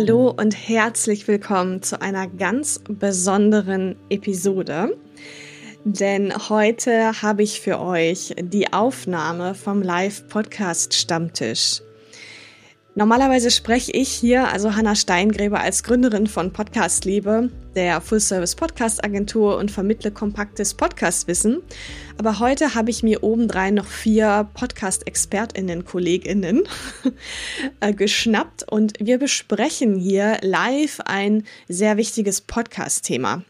Hallo und herzlich willkommen zu einer ganz besonderen Episode. Denn heute habe ich für euch die Aufnahme vom Live-Podcast Stammtisch. Normalerweise spreche ich hier, also Hanna Steingräber, als Gründerin von Podcast Liebe, der Full-Service Podcast Agentur und vermittle kompaktes Podcastwissen. Aber heute habe ich mir obendrein noch vier Podcast-ExpertInnen, KollegInnen äh, geschnappt und wir besprechen hier live ein sehr wichtiges Podcast-Thema.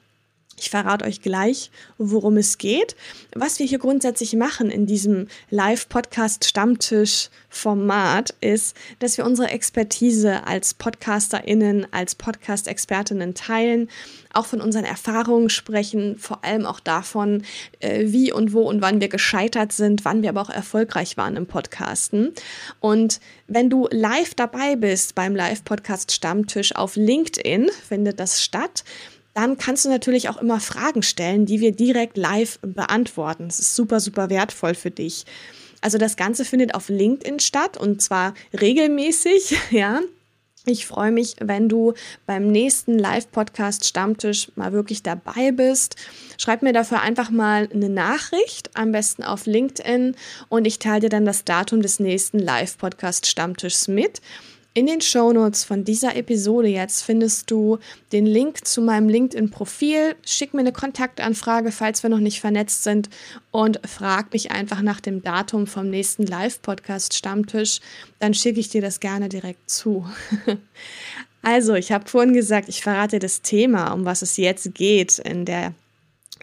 Ich verrate euch gleich, worum es geht. Was wir hier grundsätzlich machen in diesem Live-Podcast-Stammtisch-Format ist, dass wir unsere Expertise als PodcasterInnen, als Podcast-ExpertInnen teilen, auch von unseren Erfahrungen sprechen, vor allem auch davon, äh, wie und wo und wann wir gescheitert sind, wann wir aber auch erfolgreich waren im Podcasten. Und wenn du live dabei bist beim Live-Podcast-Stammtisch auf LinkedIn, findet das statt dann kannst du natürlich auch immer Fragen stellen, die wir direkt live beantworten. Das ist super, super wertvoll für dich. Also das Ganze findet auf LinkedIn statt und zwar regelmäßig, ja. Ich freue mich, wenn du beim nächsten Live-Podcast Stammtisch mal wirklich dabei bist. Schreib mir dafür einfach mal eine Nachricht, am besten auf LinkedIn, und ich teile dir dann das Datum des nächsten Live-Podcast Stammtischs mit. In den Shownotes von dieser Episode jetzt findest du den Link zu meinem LinkedIn-Profil. Schick mir eine Kontaktanfrage, falls wir noch nicht vernetzt sind und frag mich einfach nach dem Datum vom nächsten Live-Podcast Stammtisch. Dann schicke ich dir das gerne direkt zu. also, ich habe vorhin gesagt, ich verrate das Thema, um was es jetzt geht in der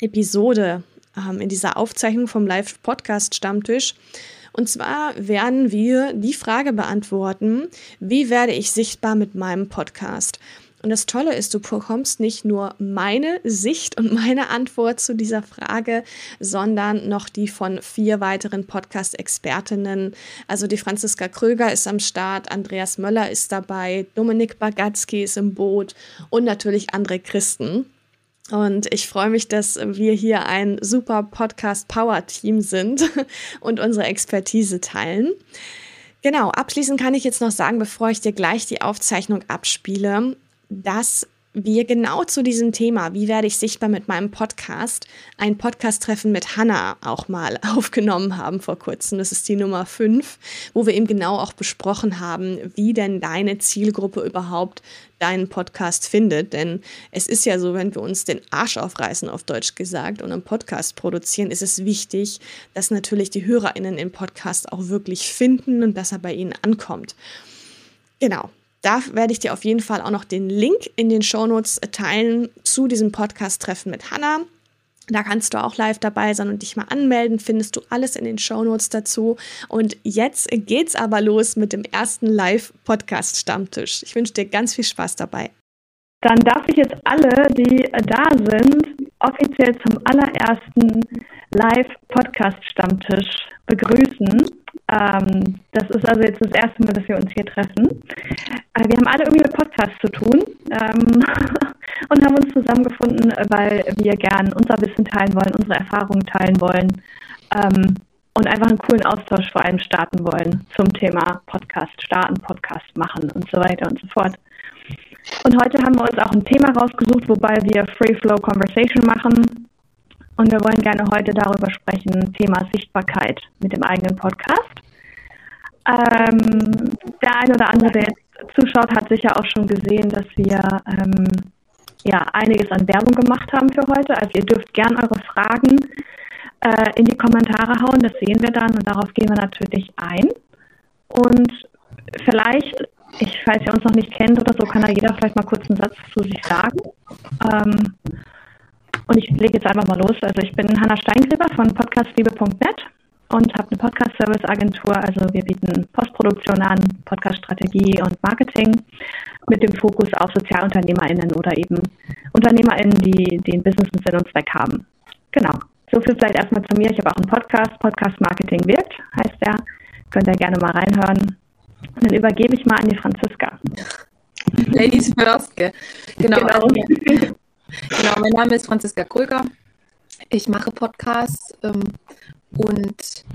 Episode, ähm, in dieser Aufzeichnung vom Live-Podcast Stammtisch. Und zwar werden wir die Frage beantworten, wie werde ich sichtbar mit meinem Podcast? Und das Tolle ist, du bekommst nicht nur meine Sicht und meine Antwort zu dieser Frage, sondern noch die von vier weiteren Podcast-Expertinnen. Also die Franziska Kröger ist am Start, Andreas Möller ist dabei, Dominik Bagatzky ist im Boot und natürlich André Christen. Und ich freue mich, dass wir hier ein super Podcast-Power-Team sind und unsere Expertise teilen. Genau, abschließend kann ich jetzt noch sagen, bevor ich dir gleich die Aufzeichnung abspiele, dass wir genau zu diesem Thema, wie werde ich sichtbar mit meinem Podcast, ein Podcast-Treffen mit Hanna auch mal aufgenommen haben vor kurzem. Das ist die Nummer 5, wo wir eben genau auch besprochen haben, wie denn deine Zielgruppe überhaupt deinen Podcast findet. Denn es ist ja so, wenn wir uns den Arsch aufreißen, auf Deutsch gesagt, und einen Podcast produzieren, ist es wichtig, dass natürlich die HörerInnen im Podcast auch wirklich finden und dass er bei ihnen ankommt. Genau, da werde ich dir auf jeden Fall auch noch den Link in den Shownotes teilen zu diesem Podcast-Treffen mit Hanna. Da kannst du auch live dabei sein und dich mal anmelden. Findest du alles in den Shownotes dazu. Und jetzt geht's aber los mit dem ersten Live-Podcast-Stammtisch. Ich wünsche dir ganz viel Spaß dabei. Dann darf ich jetzt alle, die da sind, offiziell zum allerersten Live-Podcast-Stammtisch begrüßen. Ähm, das ist also jetzt das erste Mal, dass wir uns hier treffen. Äh, wir haben alle irgendwie mit Podcasts zu tun ähm, und haben uns zusammengefunden, weil wir gern unser Wissen teilen wollen, unsere Erfahrungen teilen wollen ähm, und einfach einen coolen Austausch vor allem starten wollen zum Thema Podcast starten, Podcast machen und so weiter und so fort. Und heute haben wir uns auch ein Thema rausgesucht, wobei wir Free Flow Conversation machen. Und wir wollen gerne heute darüber sprechen, Thema Sichtbarkeit mit dem eigenen Podcast. Ähm, der eine oder andere, der jetzt zuschaut, hat sicher auch schon gesehen, dass wir ähm, ja einiges an Werbung gemacht haben für heute. Also ihr dürft gern eure Fragen äh, in die Kommentare hauen, das sehen wir dann und darauf gehen wir natürlich ein. Und vielleicht, ich, falls ihr uns noch nicht kennt oder so, kann da jeder vielleicht mal kurz einen Satz zu sich sagen. Ähm, und ich lege jetzt einfach mal los. Also ich bin Hanna Steingräber von podcastliebe.net und habe eine Podcast-Service-Agentur. Also wir bieten Postproduktion an, Podcast-Strategie und Marketing mit dem Fokus auf SozialunternehmerInnen oder eben UnternehmerInnen, die den Business mit Sinn und Zweck haben. Genau. So viel vielleicht erstmal zu mir. Ich habe auch einen Podcast. Podcast Marketing wirkt, heißt der. Könnt ihr gerne mal reinhören. Und dann übergebe ich mal an die Franziska. Ladies first. Genau. genau. Genau, mein Name ist Franziska Kröger. Ich mache Podcasts ähm, und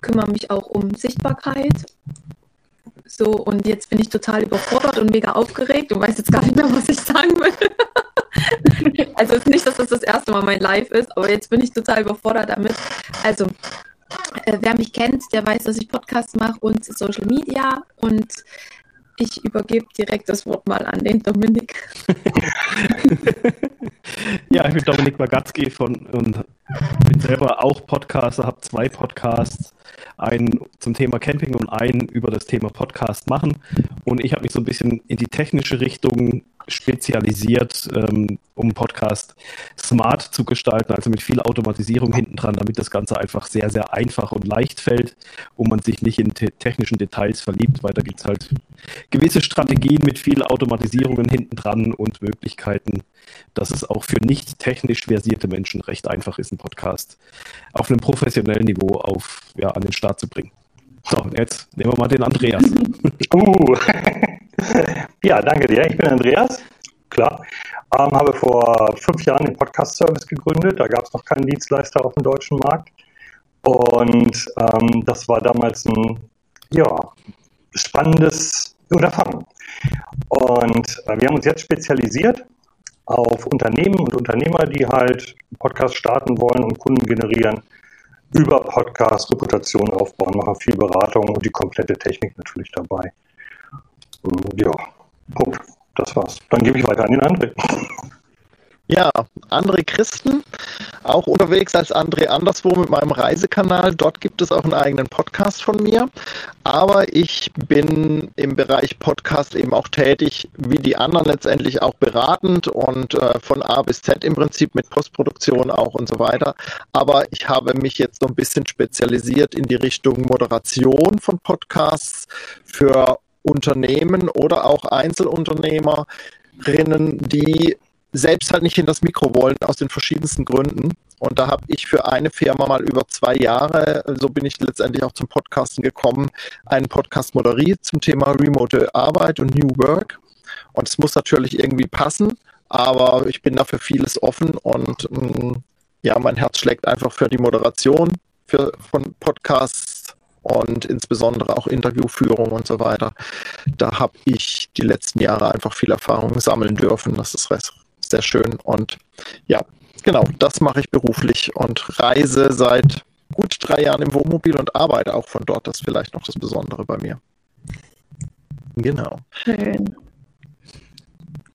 kümmere mich auch um Sichtbarkeit. So, und jetzt bin ich total überfordert und mega aufgeregt und weiß jetzt gar nicht mehr, was ich sagen will. also es ist nicht, dass das das erste Mal mein Live ist, aber jetzt bin ich total überfordert damit. Also, äh, wer mich kennt, der weiß, dass ich Podcasts mache und Social Media und ich übergebe direkt das Wort mal an den Dominik. ja, ich bin Dominik Bagatzki von und bin selber auch Podcaster, habe zwei Podcasts, einen zum Thema Camping und einen über das Thema Podcast machen. Und ich habe mich so ein bisschen in die technische Richtung spezialisiert, ähm, um Podcast smart zu gestalten, also mit viel Automatisierung hinten dran, damit das Ganze einfach sehr, sehr einfach und leicht fällt und man sich nicht in te technischen Details verliebt, weil da gibt es halt gewisse Strategien mit viel Automatisierungen hinten dran und Möglichkeiten, dass es auch für nicht technisch versierte Menschen recht einfach ist, einen Podcast auf einem professionellen Niveau auf, ja, an den Start zu bringen. So, jetzt nehmen wir mal den Andreas. uh. ja, danke dir. Ich bin Andreas. Klar. Ähm, habe vor fünf Jahren den Podcast-Service gegründet. Da gab es noch keinen Dienstleister auf dem deutschen Markt. Und ähm, das war damals ein ja, spannendes Unterfangen. Und äh, wir haben uns jetzt spezialisiert auf Unternehmen und Unternehmer, die halt Podcast starten wollen und Kunden generieren über Podcast Reputation aufbauen, machen viel Beratung und die komplette Technik natürlich dabei. Ja, Punkt. Das war's. Dann gebe ich weiter an den André. Ja, André Christen, auch unterwegs als André anderswo mit meinem Reisekanal. Dort gibt es auch einen eigenen Podcast von mir. Aber ich bin im Bereich Podcast eben auch tätig, wie die anderen letztendlich auch beratend und äh, von A bis Z im Prinzip mit Postproduktion auch und so weiter. Aber ich habe mich jetzt so ein bisschen spezialisiert in die Richtung Moderation von Podcasts für Unternehmen oder auch Einzelunternehmerinnen, die selbst halt nicht in das Mikro wollen, aus den verschiedensten Gründen. Und da habe ich für eine Firma mal über zwei Jahre, so bin ich letztendlich auch zum Podcasten gekommen, einen Podcast moderiert zum Thema Remote Arbeit und New Work. Und es muss natürlich irgendwie passen, aber ich bin dafür vieles offen und mm, ja, mein Herz schlägt einfach für die Moderation für, von Podcasts und insbesondere auch Interviewführung und so weiter. Da habe ich die letzten Jahre einfach viel Erfahrung sammeln dürfen. Das ist sehr schön. Und ja, genau, das mache ich beruflich und reise seit gut drei Jahren im Wohnmobil und arbeite auch von dort. Das ist vielleicht noch das Besondere bei mir. Genau. Schön.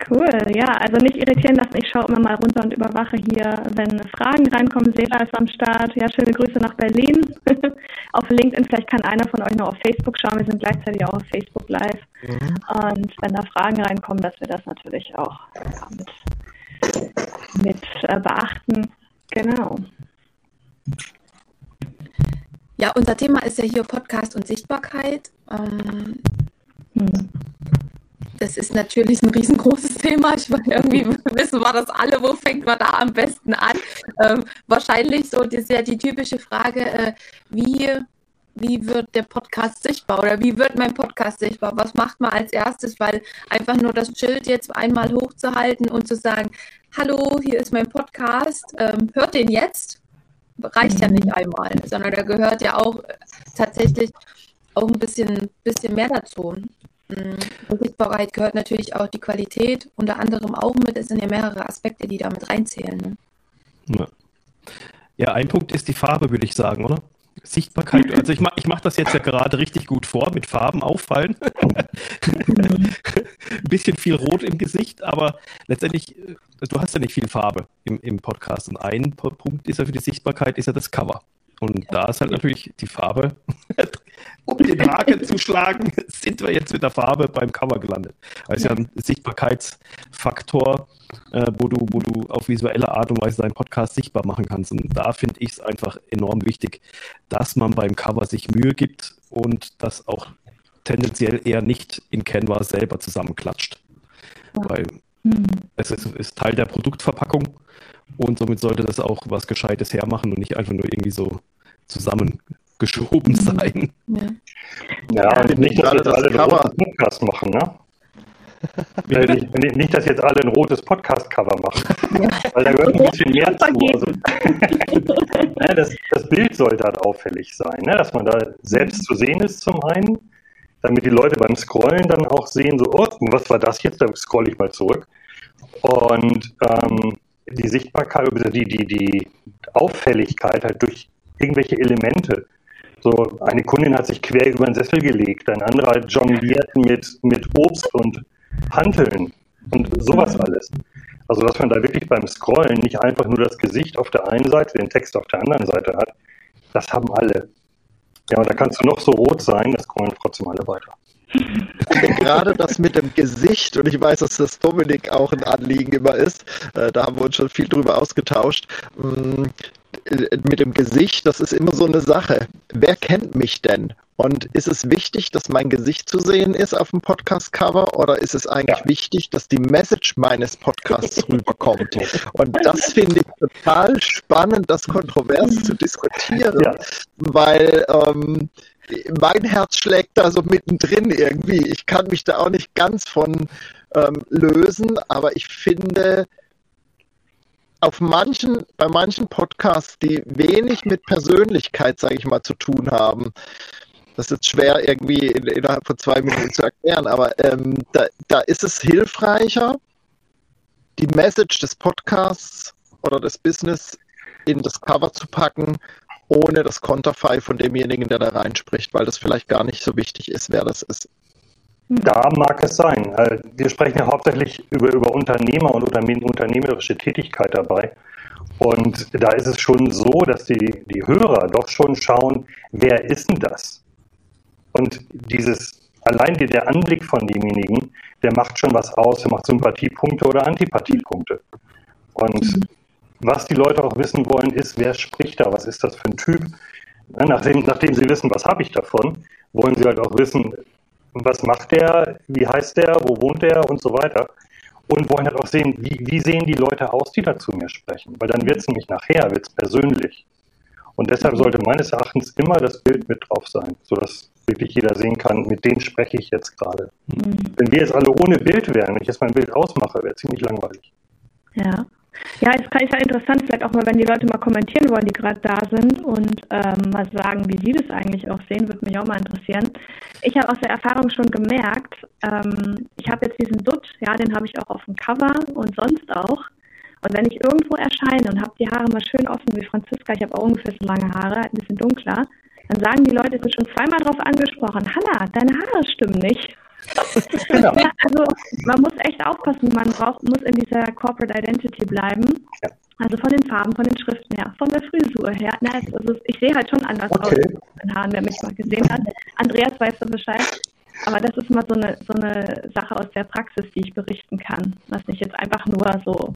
Cool, ja, also nicht irritieren lassen. Ich schaue immer mal runter und überwache hier, wenn Fragen reinkommen. Sela ist am Start. Ja, schöne Grüße nach Berlin. auf LinkedIn, vielleicht kann einer von euch noch auf Facebook schauen. Wir sind gleichzeitig auch auf Facebook Live. Mhm. Und wenn da Fragen reinkommen, dass wir das natürlich auch ja, mit mit äh, beachten. Genau. Ja, unser Thema ist ja hier Podcast und Sichtbarkeit. Ähm, hm. Das ist natürlich ein riesengroßes Thema. Ich meine, irgendwie wissen wir das alle, wo fängt man da am besten an? Ähm, wahrscheinlich so, das ist ja die typische Frage, äh, wie wie wird der Podcast sichtbar oder wie wird mein Podcast sichtbar? Was macht man als erstes? Weil einfach nur das Schild jetzt einmal hochzuhalten und zu sagen, hallo, hier ist mein Podcast, ähm, hört den jetzt, reicht ja nicht einmal, sondern da gehört ja auch tatsächlich auch ein bisschen, bisschen mehr dazu. Mhm. Sichtbarkeit gehört natürlich auch die Qualität, unter anderem auch mit. Es sind ja mehrere Aspekte, die damit reinzählen. Ne? Ja. ja, ein Punkt ist die Farbe, würde ich sagen, oder? Sichtbarkeit. Also ich mache ich mach das jetzt ja gerade richtig gut vor, mit Farben auffallen. Ein bisschen viel Rot im Gesicht, aber letztendlich, äh, du hast ja nicht viel Farbe im, im Podcast. Und ein Punkt ist ja für die Sichtbarkeit, ist ja das Cover. Und da ist halt natürlich die Farbe, um den Haken zu schlagen, sind wir jetzt mit der Farbe beim Cover gelandet. Weil es ja ein Sichtbarkeitsfaktor, äh, wo, du, wo du auf visuelle Art und Weise deinen Podcast sichtbar machen kannst. Und da finde ich es einfach enorm wichtig, dass man beim Cover sich Mühe gibt und das auch tendenziell eher nicht in Canva selber zusammenklatscht. Weil mhm. es ist, ist Teil der Produktverpackung und somit sollte das auch was Gescheites hermachen und nicht einfach nur irgendwie so zusammengeschoben mhm. sein. Ja, ja und nicht, dass jetzt alle einen roten Podcast machen, ne? nicht, nicht, dass jetzt alle ein rotes Podcast-Cover machen, ja. weil da gehört ein bisschen mehr zu. Also, ja, das, das, Bild sollte halt auffällig sein, ne? dass man da selbst zu sehen ist zum einen, damit die Leute beim Scrollen dann auch sehen, so, oh, was war das jetzt? Da scroll ich mal zurück. Und ähm, die Sichtbarkeit, die, die, die Auffälligkeit halt durch irgendwelche Elemente. So, eine Kundin hat sich quer über den Sessel gelegt, ein anderer jongliert mit, mit Obst und Hanteln und sowas alles. Also, dass man da wirklich beim Scrollen nicht einfach nur das Gesicht auf der einen Seite, den Text auf der anderen Seite hat, das haben alle. Ja, und da kannst du noch so rot sein, das scrollen trotzdem alle weiter. Gerade das mit dem Gesicht, und ich weiß, dass das Dominik auch ein Anliegen immer ist, äh, da haben wir uns schon viel drüber ausgetauscht. Mit dem Gesicht, das ist immer so eine Sache. Wer kennt mich denn? Und ist es wichtig, dass mein Gesicht zu sehen ist auf dem Podcast-Cover oder ist es eigentlich ja. wichtig, dass die Message meines Podcasts rüberkommt? Und das finde ich total spannend, das kontrovers zu diskutieren, ja. weil ähm, mein Herz schlägt da so mittendrin irgendwie. Ich kann mich da auch nicht ganz von ähm, lösen, aber ich finde, auf manchen, bei manchen Podcasts, die wenig mit Persönlichkeit, sage ich mal, zu tun haben, das ist schwer irgendwie in, innerhalb von zwei Minuten zu erklären, aber ähm, da, da ist es hilfreicher, die Message des Podcasts oder des Business in das Cover zu packen, ohne das Konterfei von demjenigen, der da reinspricht, weil das vielleicht gar nicht so wichtig ist, wer das ist. Da mag es sein. Äh, wir sprechen ja hauptsächlich über, über Unternehmer und unternehmerische Tätigkeit dabei. Und da ist es schon so, dass die, die Hörer doch schon schauen, wer ist denn das? Und dieses, allein der Anblick von demjenigen, der macht schon was aus, der macht Sympathiepunkte oder Antipathiepunkte. Und mhm. was die Leute auch wissen wollen, ist, wer spricht da, was ist das für ein Typ? Nachdem, nachdem sie wissen, was habe ich davon, wollen sie halt auch wissen, was macht der, wie heißt der, wo wohnt der und so weiter. Und wollen halt auch sehen, wie, wie sehen die Leute aus, die da zu mir sprechen. Weil dann wird es nämlich nachher, wird es persönlich. Und deshalb sollte meines Erachtens immer das Bild mit drauf sein, sodass wirklich jeder sehen kann, mit denen spreche ich jetzt gerade. Mhm. Wenn wir jetzt alle ohne Bild wären, wenn ich jetzt mein Bild ausmache, wäre ziemlich langweilig. Ja. Ja, es ist ja interessant, vielleicht auch mal, wenn die Leute mal kommentieren wollen, die gerade da sind und ähm, mal sagen, wie sie das eigentlich auch sehen, würde mich auch mal interessieren. Ich habe aus der Erfahrung schon gemerkt, ähm, ich habe jetzt diesen Dutt, ja, den habe ich auch auf dem Cover und sonst auch. Und wenn ich irgendwo erscheine und habe die Haare mal schön offen wie Franziska, ich habe auch ungefähr so lange Haare, ein bisschen dunkler, dann sagen die Leute, sind schon zweimal darauf angesprochen, Hanna, deine Haare stimmen nicht. Genau. Ja, also man muss echt aufpassen, man braucht, muss in dieser Corporate Identity bleiben. Ja. Also von den Farben, von den Schriften her, von der Frisur her. Na, also ich sehe halt schon anders okay. aus den Haaren, wer mich mal gesehen hat. Andreas weiß da Bescheid. Aber das ist mal so eine, so eine Sache aus der Praxis, die ich berichten kann. Was nicht jetzt einfach nur so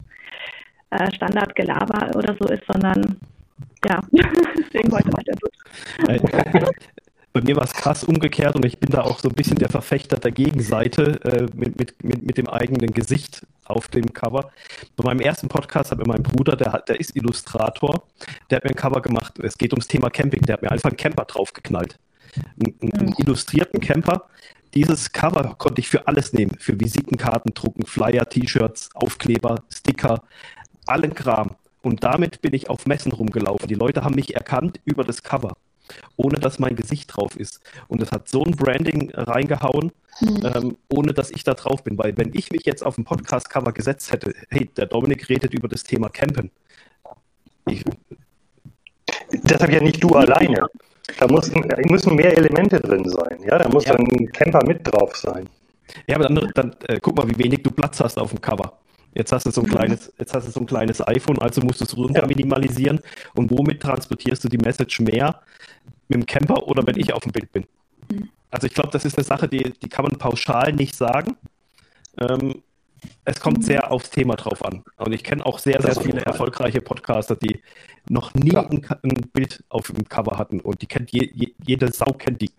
äh, Standardgelaber oder so ist, sondern ja, deswegen heute der Dutt. Bei mir war es krass umgekehrt und ich bin da auch so ein bisschen der Verfechter der Gegenseite äh, mit, mit, mit, mit dem eigenen Gesicht auf dem Cover. Bei meinem ersten Podcast hat mir mein Bruder, der, hat, der ist Illustrator, der hat mir ein Cover gemacht. Es geht ums Thema Camping. Der hat mir einfach einen Camper draufgeknallt. Einen, einen mhm. illustrierten Camper. Dieses Cover konnte ich für alles nehmen. Für Visitenkarten drucken, Flyer, T-Shirts, Aufkleber, Sticker, allen Kram. Und damit bin ich auf Messen rumgelaufen. Die Leute haben mich erkannt über das Cover, ohne dass mein Gesicht drauf ist. Und das hat so ein Branding reingehauen, mhm. ähm, ohne dass ich da drauf bin. Weil wenn ich mich jetzt auf ein Podcast-Cover gesetzt hätte, hey, der Dominik redet über das Thema Campen. Ich, Deshalb ja nicht du alleine. Da müssen, müssen mehr Elemente drin sein. Ja, da muss ja. ein Camper mit drauf sein. Ja, aber dann, dann äh, guck mal, wie wenig du Platz hast auf dem Cover. Jetzt hast du so ein kleines, jetzt hast du so ein kleines iPhone, also musst du es runter minimalisieren. Und womit transportierst du die Message mehr? Mit dem Camper oder wenn ich auf dem Bild bin? Mhm. Also ich glaube, das ist eine Sache, die, die kann man pauschal nicht sagen. Ähm, es kommt mhm. sehr aufs Thema drauf an. Und ich kenne auch sehr, sehr viele erfolgreiche Podcaster, die noch nie ja. ein, ein, Bild auf dem Cover hatten. Und die kennt je, je, jede Sau kennt die.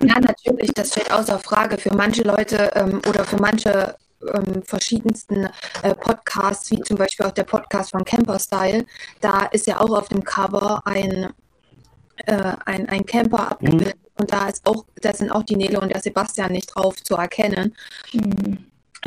Ja, natürlich, das steht außer Frage. Für manche Leute ähm, oder für manche ähm, verschiedensten äh, Podcasts, wie zum Beispiel auch der Podcast von Camper Style. Da ist ja auch auf dem Cover ein, äh, ein, ein Camper abgebildet. Mhm. Und da ist auch, da sind auch die Nele und der Sebastian nicht drauf zu erkennen. Mhm.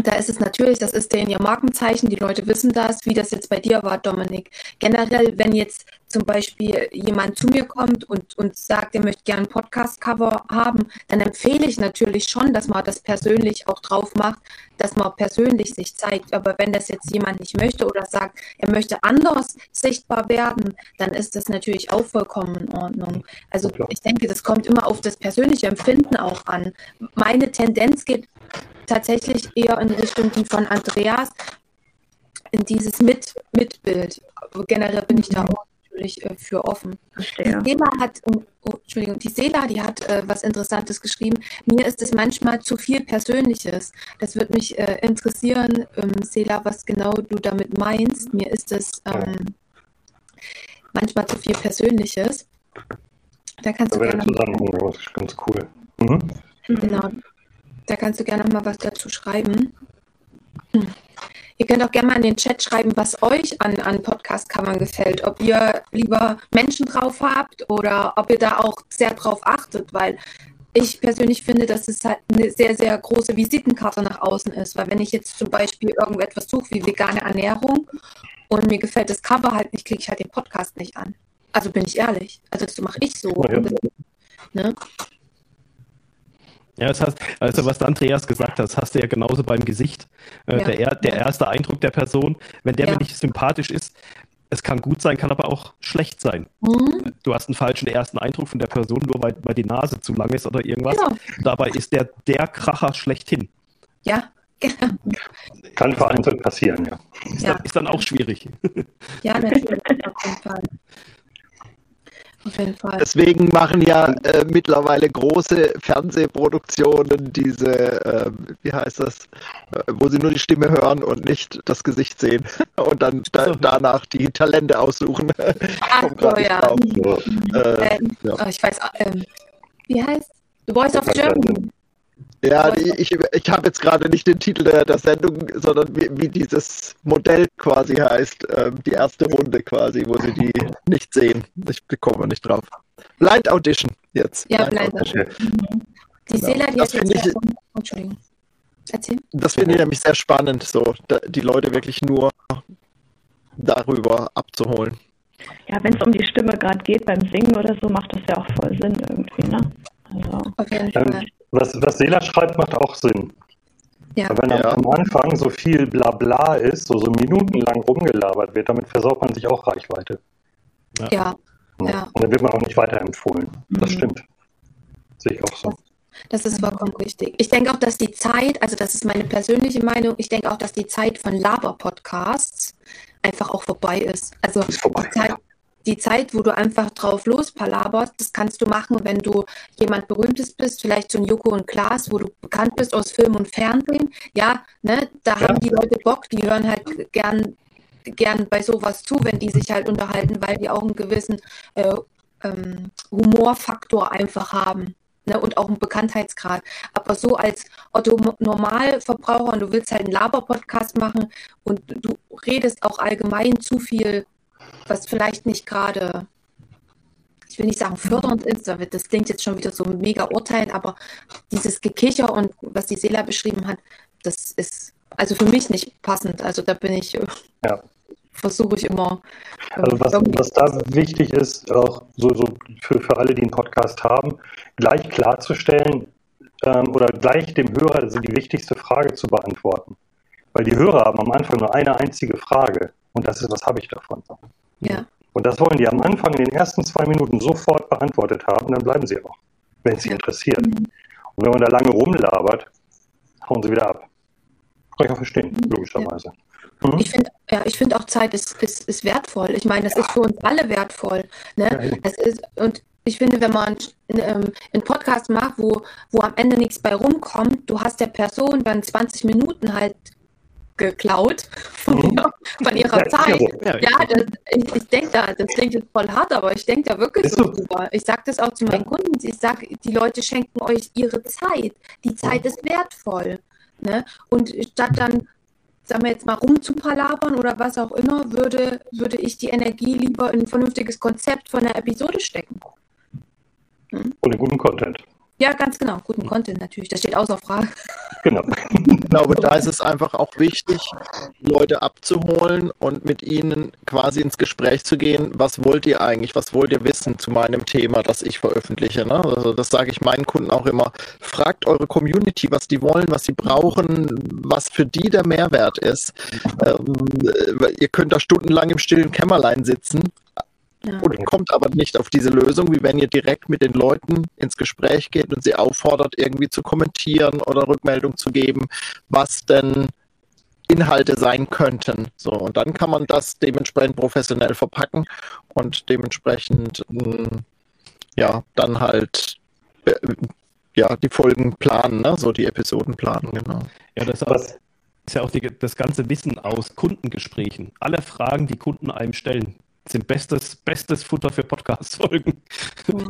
da ist es natürlich, das ist denen ihr Markenzeichen, die Leute wissen das, wie das jetzt bei dir war, Dominik. Generell, wenn jetzt zum Beispiel jemand zu mir kommt und, und sagt, er möchte gerne ein Podcast-Cover haben, dann empfehle ich natürlich schon, dass man das persönlich auch drauf macht, dass man persönlich sich zeigt. Aber wenn das jetzt jemand nicht möchte oder sagt, er möchte anders sichtbar werden, dann ist das natürlich auch vollkommen in Ordnung. Also ich denke, das kommt immer auf das persönliche Empfinden auch an. Meine Tendenz geht tatsächlich eher in Richtung die von Andreas, in dieses Mit Mitbild. Generell bin ich da auch natürlich äh, für offen. Verstehe. Die Sela hat, oh, oh, Entschuldigung, die Sela, die hat äh, was Interessantes geschrieben. Mir ist es manchmal zu viel Persönliches. Das würde mich äh, interessieren, ähm, Sela, was genau du damit meinst. Mir ist es ähm, manchmal zu viel Persönliches. Da kannst Da du gerne Zusammenhang das ist ganz cool. Mhm. Genau. Da kannst du gerne noch mal was dazu schreiben. Hm. Ihr könnt auch gerne mal in den Chat schreiben, was euch an, an Podcast-Covern gefällt. Ob ihr lieber Menschen drauf habt oder ob ihr da auch sehr drauf achtet, weil ich persönlich finde, dass es halt eine sehr, sehr große Visitenkarte nach außen ist. Weil wenn ich jetzt zum Beispiel irgendetwas suche wie vegane Ernährung und mir gefällt das Cover halt nicht, klicke ich halt den Podcast nicht an. Also bin ich ehrlich. Also das mache ich so. Ja. Ne? Ja, das heißt, also was Andreas gesagt hat, das hast du ja genauso beim Gesicht. Äh, Ja. der, er- der Ja. erste Eindruck der Person, wenn der Ja. mir nicht sympathisch ist, es kann gut sein, kann aber auch schlecht sein. Hm? Du hast einen falschen ersten Eindruck von der Person, nur weil, weil die Nase zu lang ist oder irgendwas. Genau. Dabei ist der der Kracher schlechthin. Ja, genau. Kann vereinzelt passieren, ja. Ist, Ja. dann, ist dann auch schwierig. Ja, natürlich, auf jeden Fall. Auf jeden Fall. Deswegen machen ja äh, mittlerweile große Fernsehproduktionen diese, äh, wie heißt das, äh, wo sie nur die Stimme hören und nicht das Gesicht sehen und dann da, So. danach die Talente aussuchen. Ach so, ja. drauf. So, Äh, Ähm, ja. oh, ich weiß, ähm, wie heißt? The Voice of Germany. Ja, ich, ich habe jetzt gerade nicht den Titel der, der Sendung, sondern wie, wie dieses Modell quasi heißt, ähm, die erste Runde quasi, wo sie die nicht sehen. Ich komme nicht drauf. Blind Audition jetzt. Ja, Blind okay. Die Genau. Seele, die Das hat jetzt. finde ich- Entschuldigung. Erzähl. Das finde ich nämlich sehr spannend, so da, die Leute wirklich nur darüber abzuholen. Ja, wenn es um die Stimme gerade geht beim Singen oder so, macht das ja auch voll Sinn irgendwie, ne? Also, Auf jeden Fall. Was, was Sela schreibt, macht auch Sinn. Ja. Aber wenn Ja. am Anfang so viel Blabla ist, so, so minutenlang rumgelabert wird, damit versaut man sich auch Reichweite. ja, Ja. Und dann wird man auch nicht weiterempfohlen. Das Mhm. stimmt. Sehe ich auch so. das ist vollkommen richtig. Ich denke auch, dass die Zeit, also das ist meine persönliche Meinung, ich denke auch, dass die Zeit von Laber-Podcasts einfach auch vorbei ist. Also Ist vorbei. die Zeit, die Zeit, wo du einfach drauf lospalaberst, das kannst du machen, wenn du jemand Berühmtes bist, vielleicht so ein Joko und Klaas, wo du bekannt bist aus Film und Fernsehen. Ja, ne, da Ja. haben die Leute Bock, die hören halt gern, gern bei sowas zu, wenn die sich halt unterhalten, weil die auch einen gewissen äh, ähm, Humorfaktor einfach haben. Ne, und auch einen Bekanntheitsgrad. Aber so als Otto Normalverbraucher und du willst halt einen Laber-Podcast machen und du redest auch allgemein zu viel, was vielleicht nicht gerade, ich will nicht sagen fördernd ist, das klingt jetzt schon wieder so mega urteilen, aber dieses Gekicher und was die Sela beschrieben hat, das ist also für mich nicht passend. Also da bin ich, äh, Ja. versuche ich immer. äh, Also was, was da wichtig ist, auch so, so für, für alle, die einen Podcast haben, gleich klarzustellen ähm, oder gleich dem Hörer also die wichtigste Frage zu beantworten. Weil die Hörer haben am Anfang nur eine einzige Frage und das ist, was habe ich davon? ja, Und das wollen die am Anfang in den ersten zwei Minuten sofort beantwortet haben, dann bleiben sie auch, wenn es sie Ja. interessiert. Und wenn man da lange rumlabert, hauen sie wieder ab. Kann ich auch verstehen, logischerweise. Mhm. Ich finde, ja, ich finde auch Zeit ist, ist, ist wertvoll. Ich meine, das ist für uns alle wertvoll. Ne? Ja, ist, und ich finde, wenn man ähm, einen Podcast macht, wo, wo am Ende nichts bei rumkommt, du hast der Person dann 20 Minuten halt geklaut von, Mhm. ihr, von ihrer Ja, Zeit. Ja, Ja, das, ich, ich denke da, das klingt jetzt voll hart, aber ich denke da wirklich so drüber. Ich sage das auch zu meinen Kunden. Ich sage, die Leute schenken euch ihre Zeit. Die Zeit ist wertvoll. Ne? Und statt dann, sagen wir jetzt mal, rumzupalabern oder was auch immer, würde, würde ich die Energie lieber in ein vernünftiges Konzept von der Episode stecken. Und den guten Content. Ja, ganz genau. Guten Content natürlich. Das steht außer Frage. Genau. Ich glaube, da ist es einfach auch wichtig, Leute abzuholen und mit ihnen quasi ins Gespräch zu gehen. Was wollt ihr eigentlich? Was wollt ihr wissen zu meinem Thema, das ich veröffentliche? Ne? Also das sage ich meinen Kunden auch immer. Fragt eure Community, was die wollen, was sie brauchen, was für die der Mehrwert ist. Ähm, ihr könnt da stundenlang im stillen Kämmerlein sitzen, ja. Und kommt aber nicht auf diese Lösung, wie wenn ihr direkt mit den Leuten ins Gespräch geht und sie auffordert, irgendwie zu kommentieren oder Rückmeldung zu geben, was denn Inhalte sein könnten. So, und dann kann man das dementsprechend professionell verpacken und dementsprechend hm, ja, dann halt äh, ja, die Folgen planen, ne? so die Episoden planen, genau. Ja, das ist ja auch die, das ganze Wissen aus Kundengesprächen. Alle Fragen, die Kunden einem stellen, sind bestes, bestes Futter für Podcast-Folgen.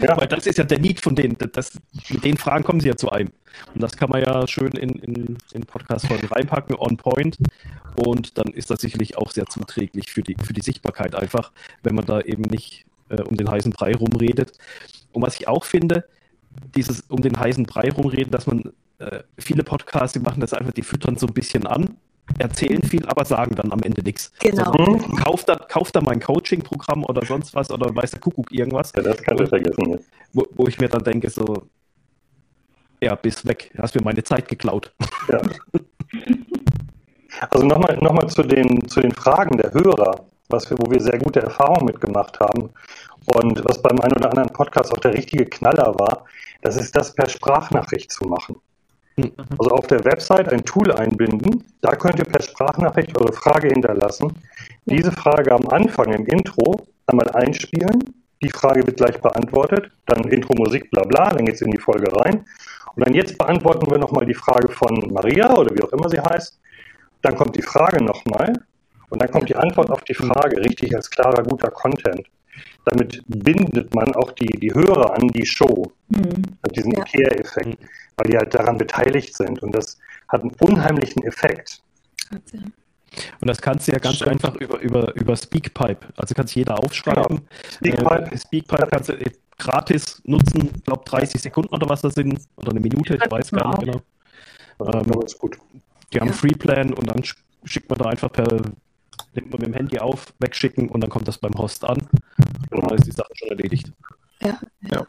Ja. Weil das ist ja der Need von denen. Das, mit den Fragen kommen sie ja zu einem. Und das kann man ja schön in, in, in Podcast-Folgen reinpacken, on point. Und dann ist das sicherlich auch sehr zuträglich für die, für die Sichtbarkeit einfach, wenn man da eben nicht äh, um den heißen Brei rumredet. Und was ich auch finde, dieses um den heißen Brei rumreden, dass man äh, viele Podcasts, die machen das einfach, die füttern so ein bisschen an erzählen viel, aber sagen dann am Ende nichts. Genau. Also, kauf, da, kauf da mein Coaching-Programm oder sonst was oder weiß der Kuckuck irgendwas. Ja, das kann ich vergessen jetzt. Wo, wo, ich mir dann denke, so, ja, bist weg, hast mir meine Zeit geklaut. Ja. Also nochmal noch mal zu, den, zu den Fragen der Hörer, was wir, wo wir sehr gute Erfahrungen mitgemacht haben und was beim einen oder anderen Podcast auch der richtige Knaller war, das ist das per Sprachnachricht zu machen. Mhm. Also auf der Website ein Tool einbinden. Da könnt ihr per Sprachnachricht eure Frage hinterlassen. Diese Frage am Anfang im Intro einmal einspielen. Die Frage wird gleich beantwortet. Dann Intro, Musik, bla bla. Dann geht es in die Folge rein. Und dann jetzt beantworten wir nochmal die Frage von Maria oder wie auch immer sie heißt. Dann kommt die Frage nochmal. Und dann kommt die Antwort auf die Frage richtig als klarer, guter Content. Damit bindet man auch die, die Hörer an die Show. Mhm. Diesen ja. Kehreffekt weil die halt daran beteiligt sind. Und das hat einen unheimlichen Effekt. Und das kannst du ja ganz Stimmt. einfach über, über, über Speakpipe. Also kannst jeder aufschreiben. Genau. Speakpipe. Äh, Speakpipe kannst du gratis nutzen, ich glaube 30 Sekunden oder was das sind. Oder eine Minute, ich weiß gar nicht genau. Ähm, das ist gut. Die haben ja. Freeplan und dann schickt man da einfach per, nimmt man mit dem Handy auf, wegschicken und dann kommt das beim Host an. Und dann ist die Sache schon erledigt. Ja, ja.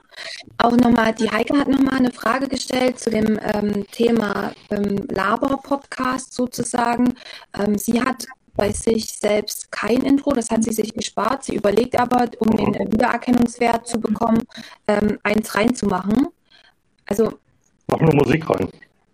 Auch nochmal, die Heike hat nochmal eine Frage gestellt zu dem ähm, Thema ähm, Laber-Podcast sozusagen. Ähm, sie hat bei sich selbst kein Intro, das hat sie sich gespart. Sie überlegt aber, um den Wiedererkennungswert zu bekommen, ähm, eins reinzumachen. Also. Mach nur Musik rein.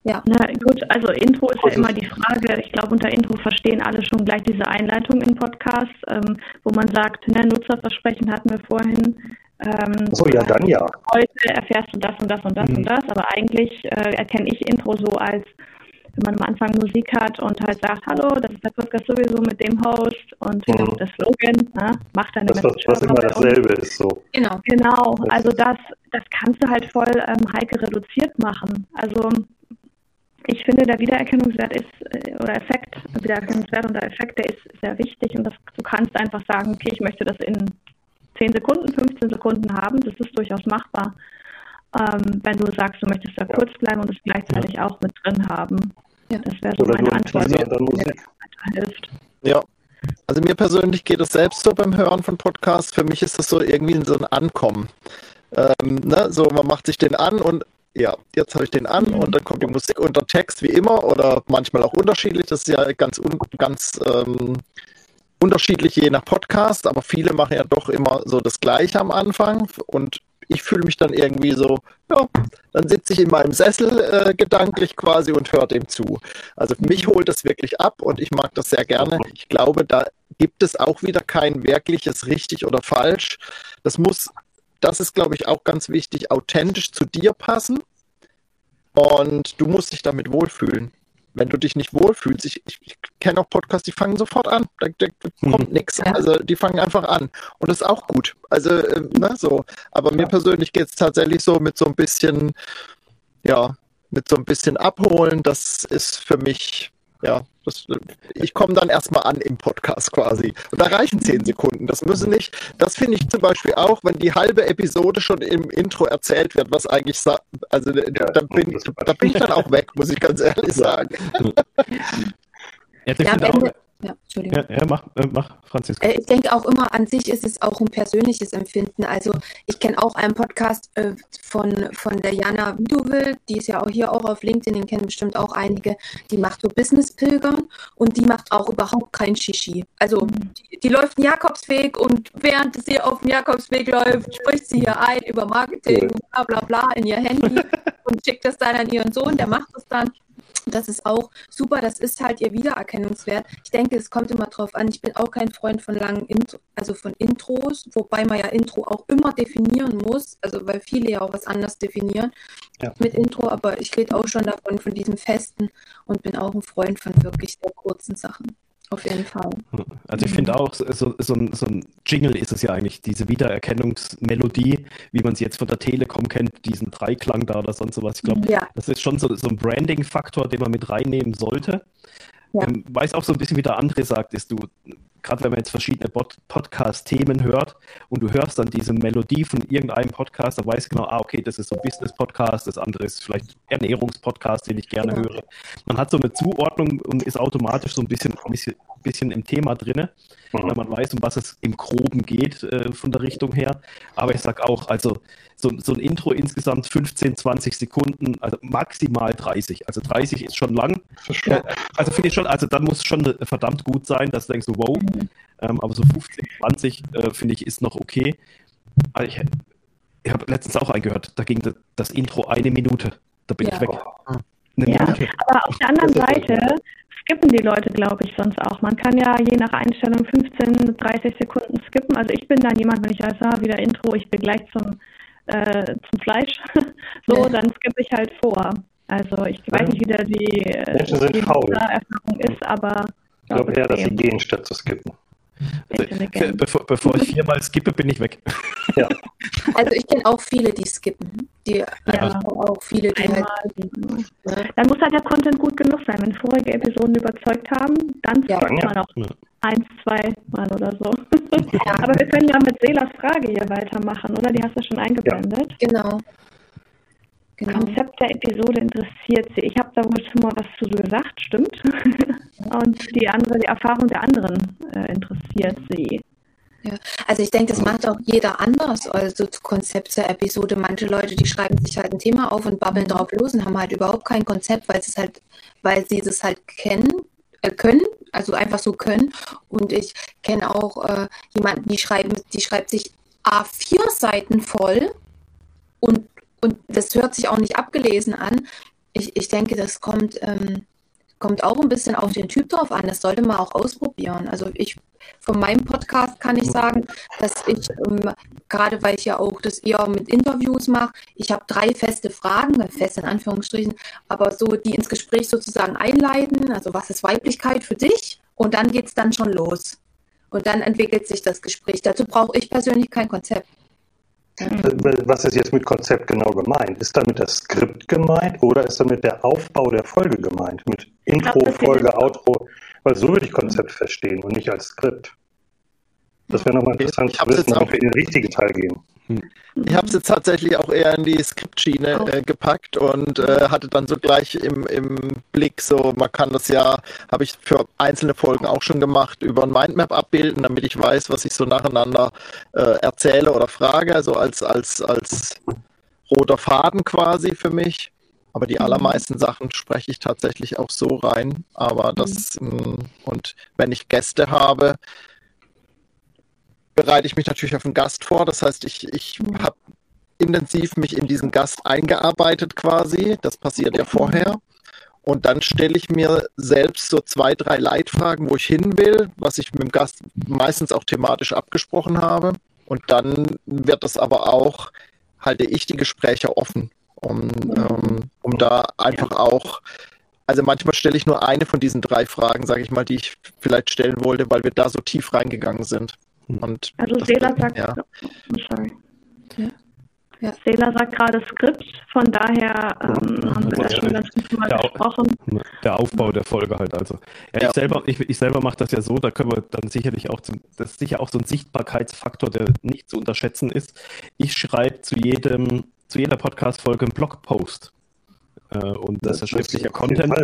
Ja. Na gut, also Intro ist ja immer die Frage. Ich glaube, unter Intro verstehen alle schon gleich diese Einleitung im Podcast, ähm, wo man sagt, ne, Nutzerversprechen hatten wir vorhin. Ähm, so, ja, dann ja. Heute erfährst du das und das und das mhm. und das, aber eigentlich äh, erkenne ich Intro so als, wenn man am Anfang Musik hat und halt sagt, hallo, das ist der Podcast sowieso mit dem Host und mhm. der Slogan, ne, macht deine das, was, was immer dasselbe ist, so. Genau. Genau, also das, das kannst du halt voll ähm, Heike reduziert machen. Also ich finde, der Wiedererkennungswert ist, äh, oder Effekt, Wiedererkennungswert und der Effekt, der ist sehr wichtig und das, du kannst einfach sagen, okay, ich möchte das in 10 Sekunden, 15 Sekunden haben, das ist durchaus machbar. Ähm, wenn du sagst, du möchtest da kurz bleiben und es gleichzeitig ja. auch mit drin haben. Ja. Das wäre so Oder meine Antwort, die hilft. Ja. Also mir persönlich geht es selbst so beim Hören von Podcasts. Für mich ist das so irgendwie so ein Ankommen. Ähm, ne? So, man macht sich den an und ja, jetzt habe ich den an und dann kommt die Musik und der Text wie immer oder manchmal auch unterschiedlich. Das ist ja ganz, ganz ähm, unterschiedlich je nach Podcast, aber viele machen ja doch immer so das Gleiche am Anfang und ich fühle mich dann irgendwie so, ja, dann sitze ich in meinem Sessel äh, gedanklich quasi und höre dem zu. Also mich holt das wirklich ab und ich mag das sehr gerne. Ich glaube, da gibt es auch wieder kein wirkliches richtig oder falsch. Das muss, das ist, glaube ich, auch ganz wichtig, authentisch zu dir passen und du musst dich damit wohlfühlen wenn du dich nicht wohlfühlst, ich, ich, ich kenne auch Podcasts, die fangen sofort an, da, da kommt mhm. nichts. Also die fangen einfach an. Und das ist auch gut. Also, äh, ne, so. Aber ja. mir persönlich geht es tatsächlich so mit so ein bisschen, ja, mit so ein bisschen abholen, das ist für mich ja, das, ich komme dann erstmal an im Podcast quasi. Und da reichen zehn Sekunden. Das müssen nicht, das finde ich zum Beispiel auch, wenn die halbe Episode schon im Intro erzählt wird, was eigentlich, also ja, da, bin, da bin ich dann auch weg, muss ich ganz ehrlich sagen. Ja, ja, auch, ja, Entschuldigung. Ja, ja mach, äh, mach, Franziska. Äh, ich denke auch immer, an sich ist es auch ein persönliches Empfinden. Also ich kenne auch einen Podcast äh, von, von der Jana Widowild, die ist ja auch hier auch auf LinkedIn, den kennen bestimmt auch einige, die macht so Business-Pilgern und die macht auch überhaupt kein Shishi. Also mhm. die, die, läuft den Jakobsweg und während sie auf dem Jakobsweg läuft, spricht sie hier ein über Marketing, bla bla bla in ihr Handy und schickt das dann an ihren Sohn, der macht das dann das ist auch super, das ist halt ihr Wiedererkennungswert. Ich denke, es kommt immer drauf an. Ich bin auch kein Freund von langen Intro, also von Intros, wobei man ja Intro auch immer definieren muss, also weil viele ja auch was anders definieren ja. mit Intro, aber ich rede auch schon davon, von diesem Festen und bin auch ein Freund von wirklich sehr kurzen Sachen. Auf jeden Fall. Also ich finde auch, so, so, so, ein, so, ein, Jingle ist es ja eigentlich, diese Wiedererkennungsmelodie, wie man sie jetzt von der Telekom kennt, diesen Dreiklang da oder sonst sowas. Ich glaube, ja. das ist schon so, ein Branding-Faktor, den man mit reinnehmen sollte. Ja. Ähm, weiß auch so ein bisschen, wie der andere sagt, ist du, gerade wenn man jetzt verschiedene Podcast-Themen hört und du hörst dann diese Melodie von irgendeinem Podcast, dann weißt du genau, ah, okay, das ist so ein Business-Podcast, das andere ist vielleicht Ernährungspodcast, den ich gerne genau. höre. Man hat so eine Zuordnung und ist automatisch so ein bisschen, bisschen, im Thema drin, mhm. weil man weiß, um was es im Groben geht äh, von der Richtung her. Aber ich sage auch, also so, so ein Intro insgesamt 15, 20 Sekunden, also maximal 30. Also 30 ist schon lang. Äh, also finde ich schon, also dann muss es schon verdammt gut sein, dass du denkst, wow, mhm. ähm, aber so 15, 20 äh, finde ich ist noch okay. Also ich, ich habe letztens auch eingehört, da ging das Intro eine Minute. Da bin ja. ich weg. Eine ja, Minute. aber auf der anderen Seite skippen die Leute, glaube ich, sonst auch. Man kann ja je nach Einstellung 15, 30 Sekunden skippen. Also ich bin dann jemand, wenn ich weiß, ah, wieder Intro, ich bin gleich zum äh, zum Fleisch, so, ja. dann skippe ich halt vor. Also ich weiß nicht, wie da die, Menschen die Erfahrung ist, aber ich glaube eher, dass sie gehen, statt zu skippen. Also, bevor, bevor, ich viermal skippe, bin ich weg. Ja. Also ich kenne auch viele, die skippen. Die ja. auch viele, die halt, ja. Dann muss halt der Content gut genug sein. Wenn vorige Episoden überzeugt haben, dann ja. skippt man auch eins, zwei Mal oder so. Aber wir können ja mit Selas Frage hier weitermachen, oder? Die hast du schon eingeblendet. Genau. Genau. Konzept der Episode interessiert sie. Ich habe da wohl schon mal was zu gesagt, stimmt. Und die andere, die Erfahrung der anderen äh, interessiert sie. Ja, also ich denke, das macht auch jeder anders, also Konzept zur Episode. Manche Leute, die schreiben sich halt ein Thema auf und babbeln drauf los und haben halt überhaupt kein Konzept, weil sie es halt, weil sie das halt kennen, äh, können, also einfach so können. Und ich kenne auch äh, jemanden, die schreiben, die schreibt sich A4 Seiten voll und und das hört sich auch nicht abgelesen an. Ich, ich denke, das kommt, ähm, kommt auch ein bisschen auf den Typ drauf an. Das sollte man auch ausprobieren. Also ich von meinem Podcast kann ich sagen, dass ich, ähm, gerade weil ich ja auch das eher mit Interviews mache, ich habe drei feste Fragen, fest in Anführungsstrichen, aber so, die ins Gespräch sozusagen einleiten. Also was ist Weiblichkeit für dich? Und dann geht es dann schon los. Und dann entwickelt sich das Gespräch. Dazu brauche ich persönlich kein Konzept. Was ist jetzt mit Konzept genau gemeint? Ist damit das Skript gemeint oder ist damit der Aufbau der Folge gemeint? Mit Intro, glaub, Folge, Outro? Weil so würde ich Konzept verstehen und nicht als Skript. Das wäre nochmal interessant zu wissen, damit wir in den richtigen Teil gehen. Ich habe es jetzt tatsächlich auch eher in die Skriptschiene äh, gepackt und äh, hatte dann so gleich im, im Blick, so man kann das ja, habe ich für einzelne Folgen auch schon gemacht, über ein Mindmap abbilden, damit ich weiß, was ich so nacheinander äh, erzähle oder frage, also als, als, als roter Faden quasi für mich. Aber die mhm. allermeisten Sachen spreche ich tatsächlich auch so rein. Aber das, mhm. Und wenn ich Gäste habe, bereite ich mich natürlich auf einen Gast vor. Das heißt, ich, ich habe intensiv mich in diesen Gast eingearbeitet quasi. Das passiert ja vorher. Und dann stelle ich mir selbst so zwei, drei Leitfragen, wo ich hin will, was ich mit dem Gast meistens auch thematisch abgesprochen habe. Und dann wird das aber auch, halte ich die Gespräche offen, um, ähm, um da einfach auch, also manchmal stelle ich nur eine von diesen drei Fragen, sage ich mal, die ich vielleicht stellen wollte, weil wir da so tief reingegangen sind. Und also Sela sagt, ja. Oh, sorry. Ja. Ja. Sela sagt gerade Skript, von daher ähm, haben wir das schon ganz gut mal der, besprochen. Der Aufbau der Folge halt also. Ja, ja. Ich selber, ich, ich selber mache das ja so, da können wir dann sicherlich auch, zum, das ist sicher auch so ein Sichtbarkeitsfaktor, der nicht zu unterschätzen ist. Ich schreibe zu jedem, zu jeder Podcast-Folge einen Blogpost. Äh, und das, das ist schriftlicher Content.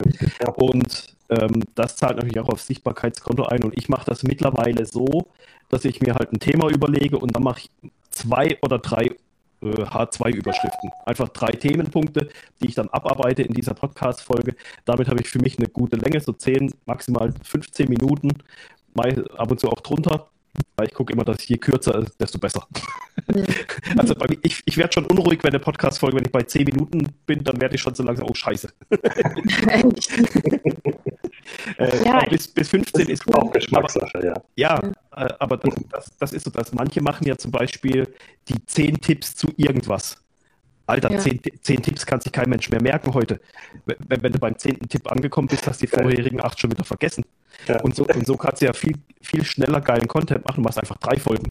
Ja. Und ähm, das zahlt natürlich auch auf Sichtbarkeitskonto ein. Und ich mache das mittlerweile so, dass ich mir halt ein Thema überlege und dann mache ich zwei oder drei H2-Überschriften. Einfach drei Themenpunkte, die ich dann abarbeite in dieser Podcast-Folge. Damit habe ich für mich eine gute Länge, so 10, maximal 15 Minuten, mal ab und zu auch drunter. Weil ich gucke immer, dass je kürzer ist, desto besser. Mhm. also mir, ich, ich werde schon unruhig, wenn eine Podcast-Folge, wenn ich bei 10 Minuten bin, dann werde ich schon so langsam, oh Scheiße. äh, ja, bis, bis 15 ist auch Geschmackssache, ja. Ja, äh, aber das, das, das, ist so, dass manche machen ja zum Beispiel die 10 Tipps zu irgendwas. Alter, ja. zehn, zehn, Tipps kann sich kein Mensch mehr merken heute. Wenn, wenn, du beim zehnten Tipp angekommen bist, hast du die vorherigen acht schon wieder vergessen. Ja. Und, so, und so kannst du ja viel, viel schneller geilen Content machen. Du machst einfach drei Folgen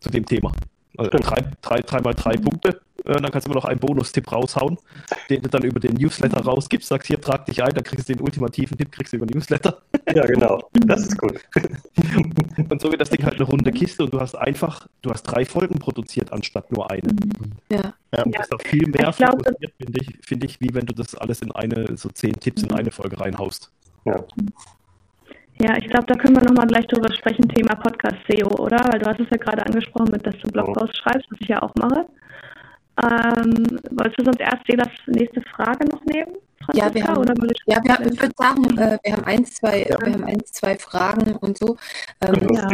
zu dem Thema. Also drei, drei, drei mal drei Punkte. Äh, dann kannst du immer noch einen Bonustipp raushauen, den du dann über den Newsletter rausgibst. Sagst, hier, trag dich ein, dann kriegst du den ultimativen Tipp, kriegst du über Newsletter. Ja, genau. Das ist gut. und so wird das Ding halt eine runde Kiste und du hast einfach, du hast drei Folgen produziert anstatt nur eine. Ja. ja und ist auch viel mehr fokussiert, finde ich, find ich, wie wenn du das alles in eine, so zehn Tipps in eine Folge reinhaust. Ja. Ja, ich glaube, da können wir nochmal gleich drüber sprechen, Thema Podcast SEO, oder? Weil du hast es ja gerade angesprochen, mit, dass du Blogposts schreibst, was ich ja auch mache. Ähm, wolltest du sonst erst die nächste Frage noch nehmen? Franziska, ja, wir haben, oder ja, wir haben, ich würde sagen, äh, wir haben ein, zwei, ja. wir haben ein, zwei Fragen und so. Ähm, ja.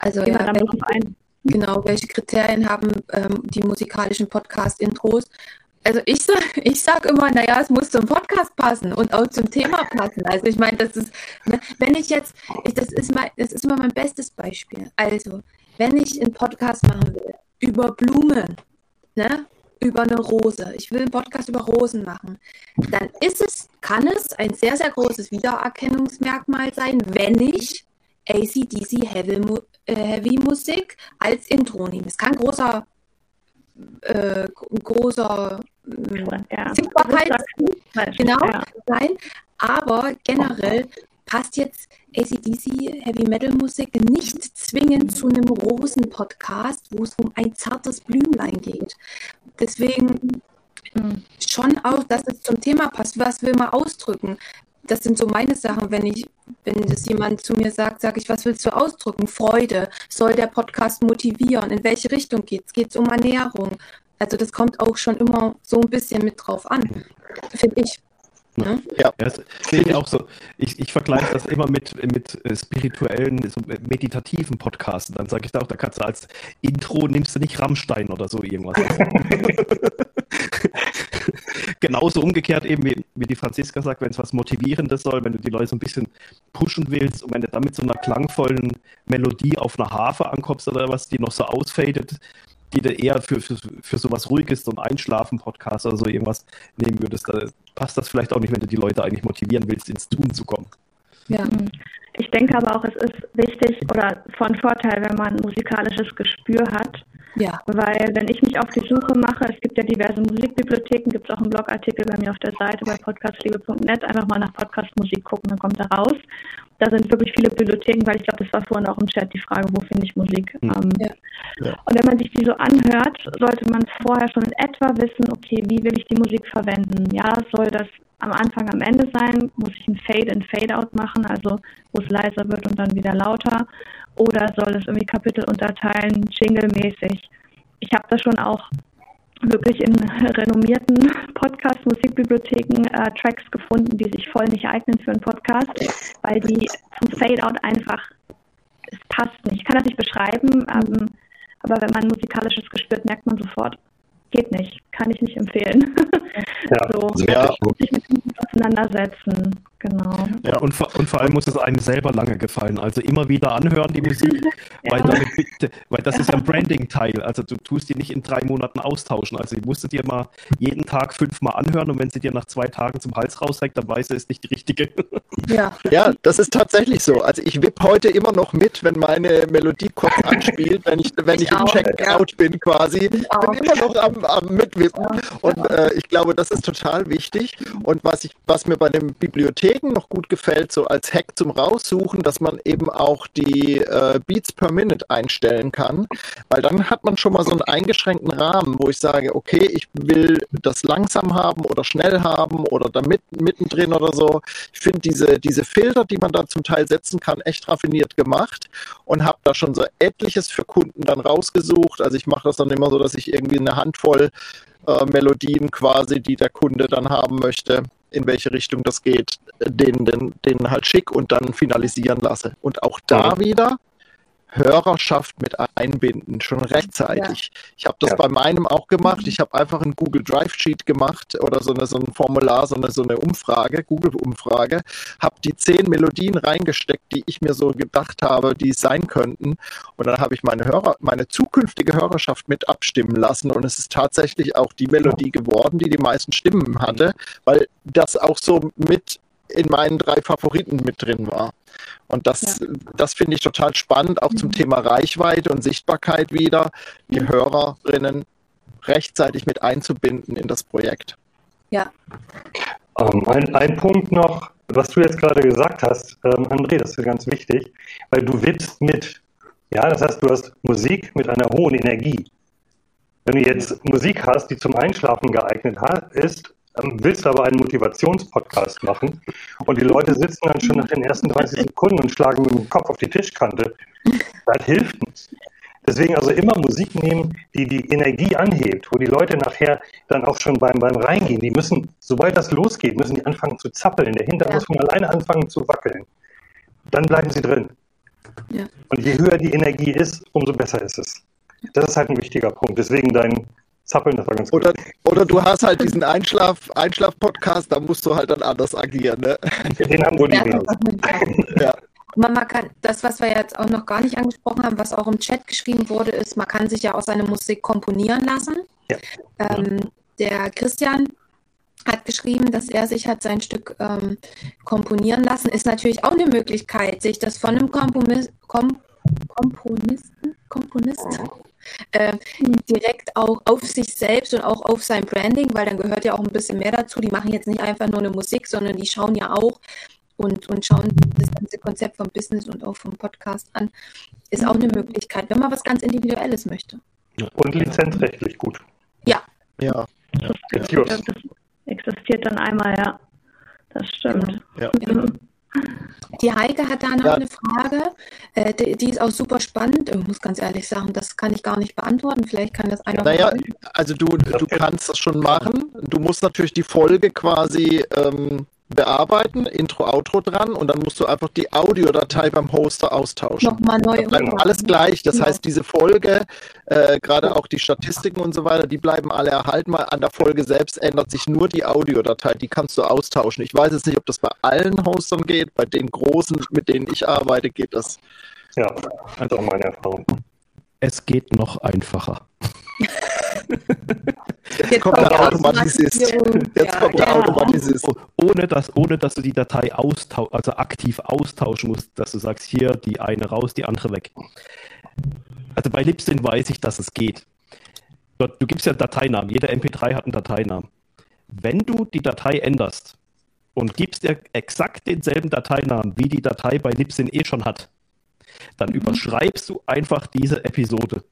Also ja, ja wenn, genau, welche Kriterien haben ähm, die musikalischen Podcast-Intros? also ich sage ich sag immer, naja, es muss zum Podcast passen und auch zum Thema passen. Also ich meine, das ist, ne, wenn ich jetzt, ich, das, ist mein, das ist immer mein bestes Beispiel. Also, wenn ich einen Podcast machen will über Blumen, ne, über eine Rose, ich will einen Podcast über Rosen machen, dann ist es, kann es ein sehr, sehr großes Wiedererkennungsmerkmal sein, wenn ich ACDC Heavy, äh, Heavy Musik als Intro nehme. Es kann großer äh, großer ja. Sichtbarkeit genau, ja. sein. Aber generell passt jetzt ACDC Heavy Metal Musik nicht zwingend zu einem Rosen-Podcast, wo es um ein zartes Blümlein geht. Deswegen hm. schon auch, dass es zum Thema passt. Was will man ausdrücken? das sind so meine Sachen, wenn ich, wenn das jemand zu mir sagt, sage ich, was willst du ausdrücken? Freude. Soll der Podcast motivieren? In welche Richtung geht es? Geht es um Ernährung? Also das kommt auch schon immer so ein bisschen mit drauf an, finde ich. Ne? Ja, das sehe ich auch so. Ich, ich vergleiche das immer mit, mit äh, spirituellen, so meditativen Podcasts. Dann sage ich da auch, da kannst du als Intro nimmst du nicht Rammstein oder so irgendwas. Genauso umgekehrt eben, wie, wie die Franziska sagt, wenn es was Motivierendes soll, wenn du die Leute so ein bisschen pushen willst und wenn du dann mit so einer klangvollen Melodie auf einer Harfe ankommst oder was, die noch so ausfadet, die du eher für, für, für sowas Ruhiges, so ein Einschlafen-Podcast oder so irgendwas nehmen würdest, da passt das vielleicht auch nicht, wenn du die Leute eigentlich motivieren willst, ins Tun zu kommen. Ja. Ich denke aber auch, es ist wichtig oder von Vorteil, wenn man ein musikalisches Gespür hat, ja. Weil wenn ich mich auf die Suche mache, es gibt ja diverse Musikbibliotheken, gibt es auch einen Blogartikel bei mir auf der Seite bei podcastliebe.net, einfach mal nach Podcastmusik gucken, dann kommt da raus. Da sind wirklich viele Bibliotheken, weil ich glaube, das war vorhin auch im Chat die Frage, wo finde ich Musik. Mhm. Ähm, ja. Und wenn man sich die so anhört, sollte man vorher schon in etwa wissen, okay, wie will ich die Musik verwenden? Ja, soll das am Anfang, am Ende sein? Muss ich ein Fade-in, Fade-out machen, also wo es leiser wird und dann wieder lauter? Oder soll es irgendwie Kapitel unterteilen, jingle-mäßig? Ich habe da schon auch wirklich in renommierten Podcast-Musikbibliotheken äh, Tracks gefunden, die sich voll nicht eignen für einen Podcast, weil die zum Fade-out einfach, es passt nicht. Ich kann das nicht beschreiben, ähm, aber wenn man musikalisches gespürt, merkt man sofort, geht nicht, kann ich nicht empfehlen. Ja, so, ja. sich mit dem auseinandersetzen. Genau. Ja, und, vor, und vor allem muss es einem selber lange gefallen. Also immer wieder anhören, die Musik, ja. weil, damit, weil das ist ja ein Branding-Teil. Also du tust die nicht in drei Monaten austauschen. Also die musst du dir mal jeden Tag fünfmal anhören und wenn sie dir nach zwei Tagen zum Hals rausreckt, dann weißt du, ist nicht die richtige. Ja. ja, das ist tatsächlich so. Also ich wipp heute immer noch mit, wenn meine Melodie kurz anspielt, wenn ich, wenn ich, ich im Checkout ja. bin quasi. Ich bin immer noch am, am Mitwippen. Und äh, ich glaube, das ist total wichtig. Und was, ich, was mir bei den Bibliotheken noch gut gefällt, so als Hack zum Raussuchen, dass man eben auch die äh, Beats per Minute einstellen kann. Weil dann hat man schon mal so einen eingeschränkten Rahmen, wo ich sage, okay, ich will das langsam haben oder schnell haben oder da mit, mittendrin oder so. Ich finde diese, diese Filter, die man da zum Teil setzen kann, echt raffiniert gemacht und habe da schon so etliches für Kunden dann rausgesucht. Also ich mache das dann immer so, dass ich irgendwie eine Handvoll äh, Melodien quasi, die der Kunde dann haben möchte, in welche Richtung das geht, den, den, den halt schick und dann finalisieren lasse. Und auch da mhm. wieder Hörerschaft mit einbinden, schon rechtzeitig. Ja. Ich habe das ja. bei meinem auch gemacht. Ich habe einfach ein Google Drive Sheet gemacht oder so, eine, so ein Formular, so eine, so eine Umfrage, Google-Umfrage, habe die zehn Melodien reingesteckt, die ich mir so gedacht habe, die es sein könnten. Und dann habe ich meine Hörer, meine zukünftige Hörerschaft mit abstimmen lassen. Und es ist tatsächlich auch die Melodie geworden, die die meisten Stimmen hatte, weil das auch so mit in meinen drei Favoriten mit drin war. Und das, ja. das finde ich total spannend, auch zum mhm. Thema Reichweite und Sichtbarkeit wieder, die mhm. Hörerinnen rechtzeitig mit einzubinden in das Projekt. Ja. Ähm, ein, ein Punkt noch, was du jetzt gerade gesagt hast, ähm, André, das ist ganz wichtig, weil du wippst mit. Ja, das heißt, du hast Musik mit einer hohen Energie. Wenn du jetzt Musik hast, die zum Einschlafen geeignet ist, willst aber einen Motivationspodcast machen und die Leute sitzen dann schon nach den ersten 30 Sekunden und schlagen mit dem Kopf auf die Tischkante. Das hilft nicht. Deswegen also immer Musik nehmen, die die Energie anhebt, wo die Leute nachher dann auch schon beim, beim Reingehen, die müssen, sobald das losgeht, müssen die anfangen zu zappeln. Der Hinter ja. muss von alleine anfangen zu wackeln. Dann bleiben sie drin. Ja. Und je höher die Energie ist, umso besser ist es. Das ist halt ein wichtiger Punkt. Deswegen dein zappeln, das war ganz oder, gut. Oder du hast halt diesen Einschlaf, Einschlaf-Podcast, da musst du halt dann anders agieren. Ne? Den haben wohl die ja. ja. Man, kann, das, was wir jetzt auch noch gar nicht angesprochen haben, was auch im Chat geschrieben wurde, ist, man kann sich ja auch seine Musik komponieren lassen. Ja. Ähm, der Christian hat geschrieben, dass er sich hat sein Stück ähm, komponieren lassen. Ist natürlich auch eine Möglichkeit, sich das von einem Kompromiss, Kom Komponisten, Komponist äh, direkt auch auf sich selbst und auch auf sein Branding, weil dann gehört ja auch ein bisschen mehr dazu. Die machen jetzt nicht einfach nur eine Musik, sondern die schauen ja auch und, und schauen das ganze Konzept vom Business und auch vom Podcast an. Ist auch eine Möglichkeit, wenn man was ganz Individuelles möchte. Und lizenzrechtlich gut. Ja. Ja. ja. Das existiert dann einmal, ja. Das stimmt. Ja. ja. Die Heike hat da noch ja. eine Frage, äh, die, die, ist auch super spannend. Ich muss ganz ehrlich sagen, das kann ich gar nicht beantworten. Vielleicht kann das einer. Naja, also du, du kannst das schon machen. Du musst natürlich die Folge quasi ähm, bearbeiten, Intro, Outro dran und dann musst du einfach die Audiodatei beim Hoster austauschen. Nochmal neu. alles gleich. Das ja. heißt, diese Folge, äh, gerade auch die Statistiken und so weiter, die bleiben alle erhalten. Mal an der Folge selbst ändert sich nur die Audiodatei. Die kannst du austauschen. Ich weiß jetzt nicht, ob das bei allen Hostern geht. Bei den großen, mit denen ich arbeite, geht das. Ja, das ist auch meine Erfahrung. Es geht noch einfacher. Jetzt, kommt der Automatisist. Jetzt kommt der Automatisist. Ohne dass, ohne dass du die Datei austau also aktiv austauschen musst, dass du sagst, hier die eine raus, die andere weg. Also bei Libsyn weiß ich, dass es geht. Du gibst ja Dateinamen. Jeder MP3 hat einen Dateinamen. Wenn du die Datei änderst und gibst dir exakt denselben Dateinamen, wie die Datei bei Libsyn eh schon hat, dann mhm. überschreibst du einfach diese Episode.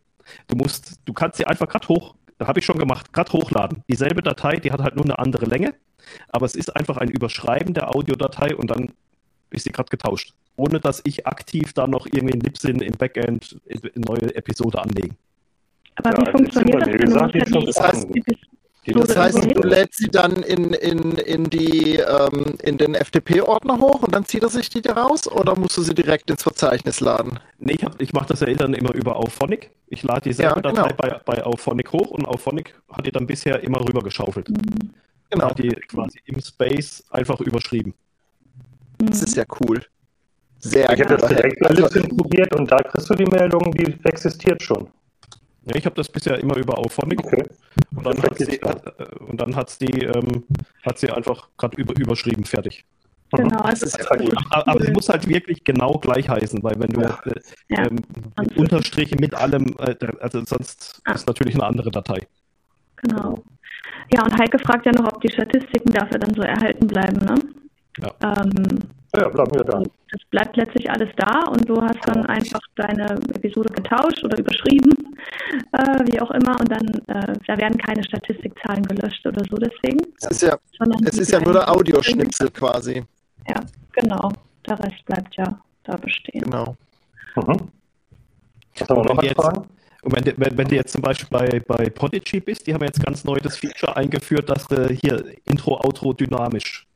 Du musst, du kannst sie einfach gerade hoch, habe ich schon gemacht, gerade hochladen. Dieselbe Datei, die hat halt nur eine andere Länge, aber es ist einfach ein Überschreiben der Audiodatei und dann ist sie gerade getauscht. Ohne dass ich aktiv da noch irgendwie in Libsyn im Backend eine neue Episode anlege. Aber ja, wie funktioniert das? Das heißt, das heißt, du lädst sie dann in, in, in, die, ähm, in den FTP-Ordner hoch und dann zieht er sich die da raus oder musst du sie direkt ins Verzeichnis laden? Nee, ich, ich mache das ja dann immer über Auphonic. Ich lade dieselbe ja, genau. Datei bei, bei Auphonic hoch und Auphonic hat die dann bisher immer rüber geschaufelt. Mhm. Genau. Hat die quasi im Space einfach überschrieben. Das ist ja cool. Sehr Ich habe das direkt ein Also, bisschen probiert und da kriegst du die Meldung, die existiert schon. Ja, ich habe das bisher immer über Auphonic Okay. und dann hat sie, äh, und dann hat sie, ähm, hat sie einfach gerade über, überschrieben, fertig. Genau, das also ist ja Das cool. Aber, aber es muss halt wirklich genau gleich heißen, weil wenn du Ja. äh, Ja. ähm, mit Unterstriche mit allem, äh, also sonst Ah. ist natürlich eine andere Datei. Genau. Ja, und Heike fragt ja noch, ob die Statistiken dafür dann so erhalten bleiben, ne? Ja. Ähm, Ja, bleiben wir da. das bleibt letztlich alles da und du hast dann einfach deine Episode getauscht oder überschrieben, äh, wie auch immer, und dann äh, da werden keine Statistikzahlen gelöscht oder so deswegen. es ist ja, es ist ja nur der Audioschnipsel quasi. Ja, genau. Der Rest bleibt ja da bestehen. Genau. Mhm. Was haben wir noch Wenn an jetzt- Fragen? Und wenn, du- wenn, wenn du jetzt zum Beispiel bei, bei Podigy bist, die haben jetzt ganz neu das Feature eingeführt, dass du hier Intro, Outro dynamisch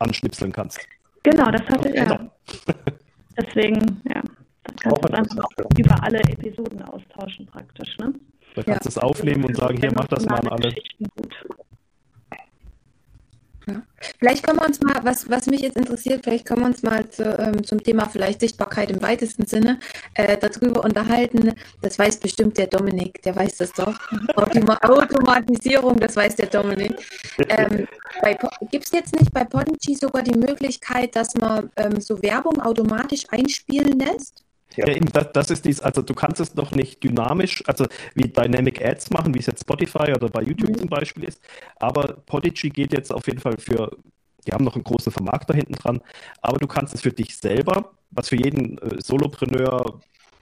anschnipseln kannst. Genau, das hatte er. Ja. Deswegen, ja. Dann kannst Auch du es einfach interessant, über alle Episoden austauschen praktisch, ne? Da kannst du es aufnehmen und sagen, hier, mach das mal an alle. Geschichten Gut. Vielleicht können wir uns mal, was, was mich jetzt interessiert, vielleicht können wir uns mal zu, ähm, zum Thema vielleicht Sichtbarkeit im weitesten Sinne äh, darüber unterhalten. Das weiß bestimmt der Dominik, der weiß das doch. Automa Automatisierung, das weiß der Dominik. Ähm, Gibt es jetzt nicht bei Podigy sogar die Möglichkeit, dass man ähm, so Werbung automatisch einspielen lässt? Ja. Ja, eben, das, das ist dies, also du kannst es noch nicht dynamisch, also wie Dynamic Ads machen, wie es jetzt Spotify oder bei YouTube zum Beispiel ist, aber Podigy geht jetzt auf jeden Fall für, die haben noch einen großen Vermarkter hinten dran, aber du kannst es für dich selber, was für jeden äh, Solopreneur,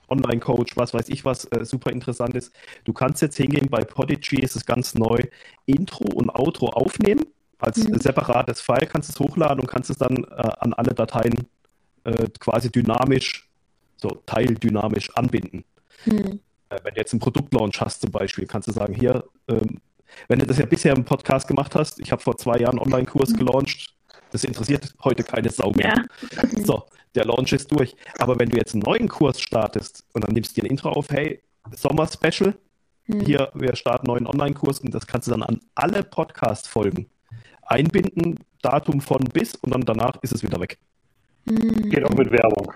Online-Coach, was weiß ich was, äh, super interessant ist. Du kannst jetzt hingehen, bei Podigy ist es ganz neu, Intro und Outro aufnehmen, als Mhm. separates File, kannst es hochladen und kannst es dann äh, an alle Dateien äh, quasi dynamisch so teildynamisch anbinden. Hm. Äh, Wenn du jetzt einen Produktlaunch hast zum Beispiel, kannst du sagen, hier, ähm, wenn du das ja bisher im Podcast gemacht hast, ich habe vor zwei Jahren einen Online-Kurs gelauncht, das interessiert heute keine Sau mehr. Ja. So, der Launch ist durch. Aber wenn du jetzt einen neuen Kurs startest und dann nimmst du dir ein Intro auf, hey, Sommer-Special, Hm. hier, wir starten einen neuen Online-Kurs und das kannst du dann an alle Podcast-Folgen einbinden, Datum von bis und dann danach ist es wieder weg. Hm. Geht auch mit Werbung.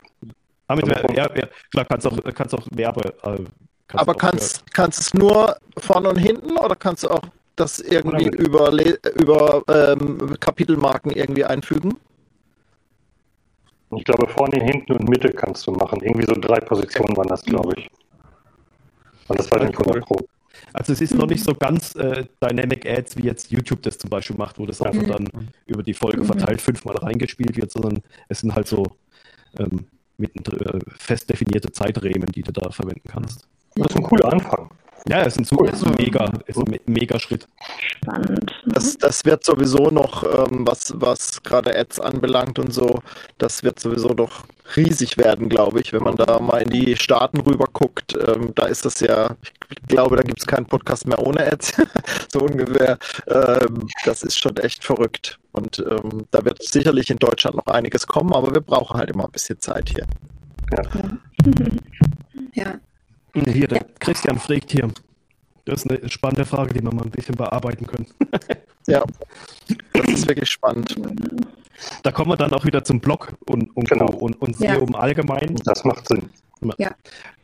Damit, Also ja, ja, klar, kannst auch, kannst auch Werbe. Äh, kannst Aber auch, kannst, kannst es nur vorne und hinten oder kannst du auch das irgendwie über, über ähm, Kapitelmarken irgendwie einfügen? Ich glaube, vorne, hinten und Mitte kannst du machen. Irgendwie so drei Positionen waren das, glaube ich. Und das war Ja, nicht 100 Pro. Also es ist noch nicht so ganz äh, Dynamic Ads, wie jetzt YouTube das zum Beispiel macht, wo das einfach dann über die Folge verteilt fünfmal reingespielt wird, sondern es sind halt so ähm, mittendrin, äh, fest definierte Zeiträhmen, die du da verwenden kannst. Das ist ein cooler Anfang. Ja, es ist ein, super, ist ein mega, ist ein me- mega Schritt. Spannend. ne? Das, das wird sowieso noch, ähm, was, was gerade Ads anbelangt und so, das wird sowieso noch riesig werden, glaube ich, wenn man da mal in die Staaten rüber guckt. Ähm, da ist das ja, ich glaube, da gibt es keinen Podcast mehr ohne Ads, so ungefähr. Ähm, das ist schon echt verrückt. Und ähm, da wird sicherlich in Deutschland noch einiges kommen, aber wir brauchen halt immer ein bisschen Zeit hier. Ja. Hier, der Christian fragt hier. Das ist eine spannende Frage, die wir mal ein bisschen bearbeiten können. Ja, das ist wirklich spannend. Da kommen wir dann auch wieder zum Blog und, und, Genau. Und, und Ja. SEO im Allgemeinen. Das macht Sinn. Ja.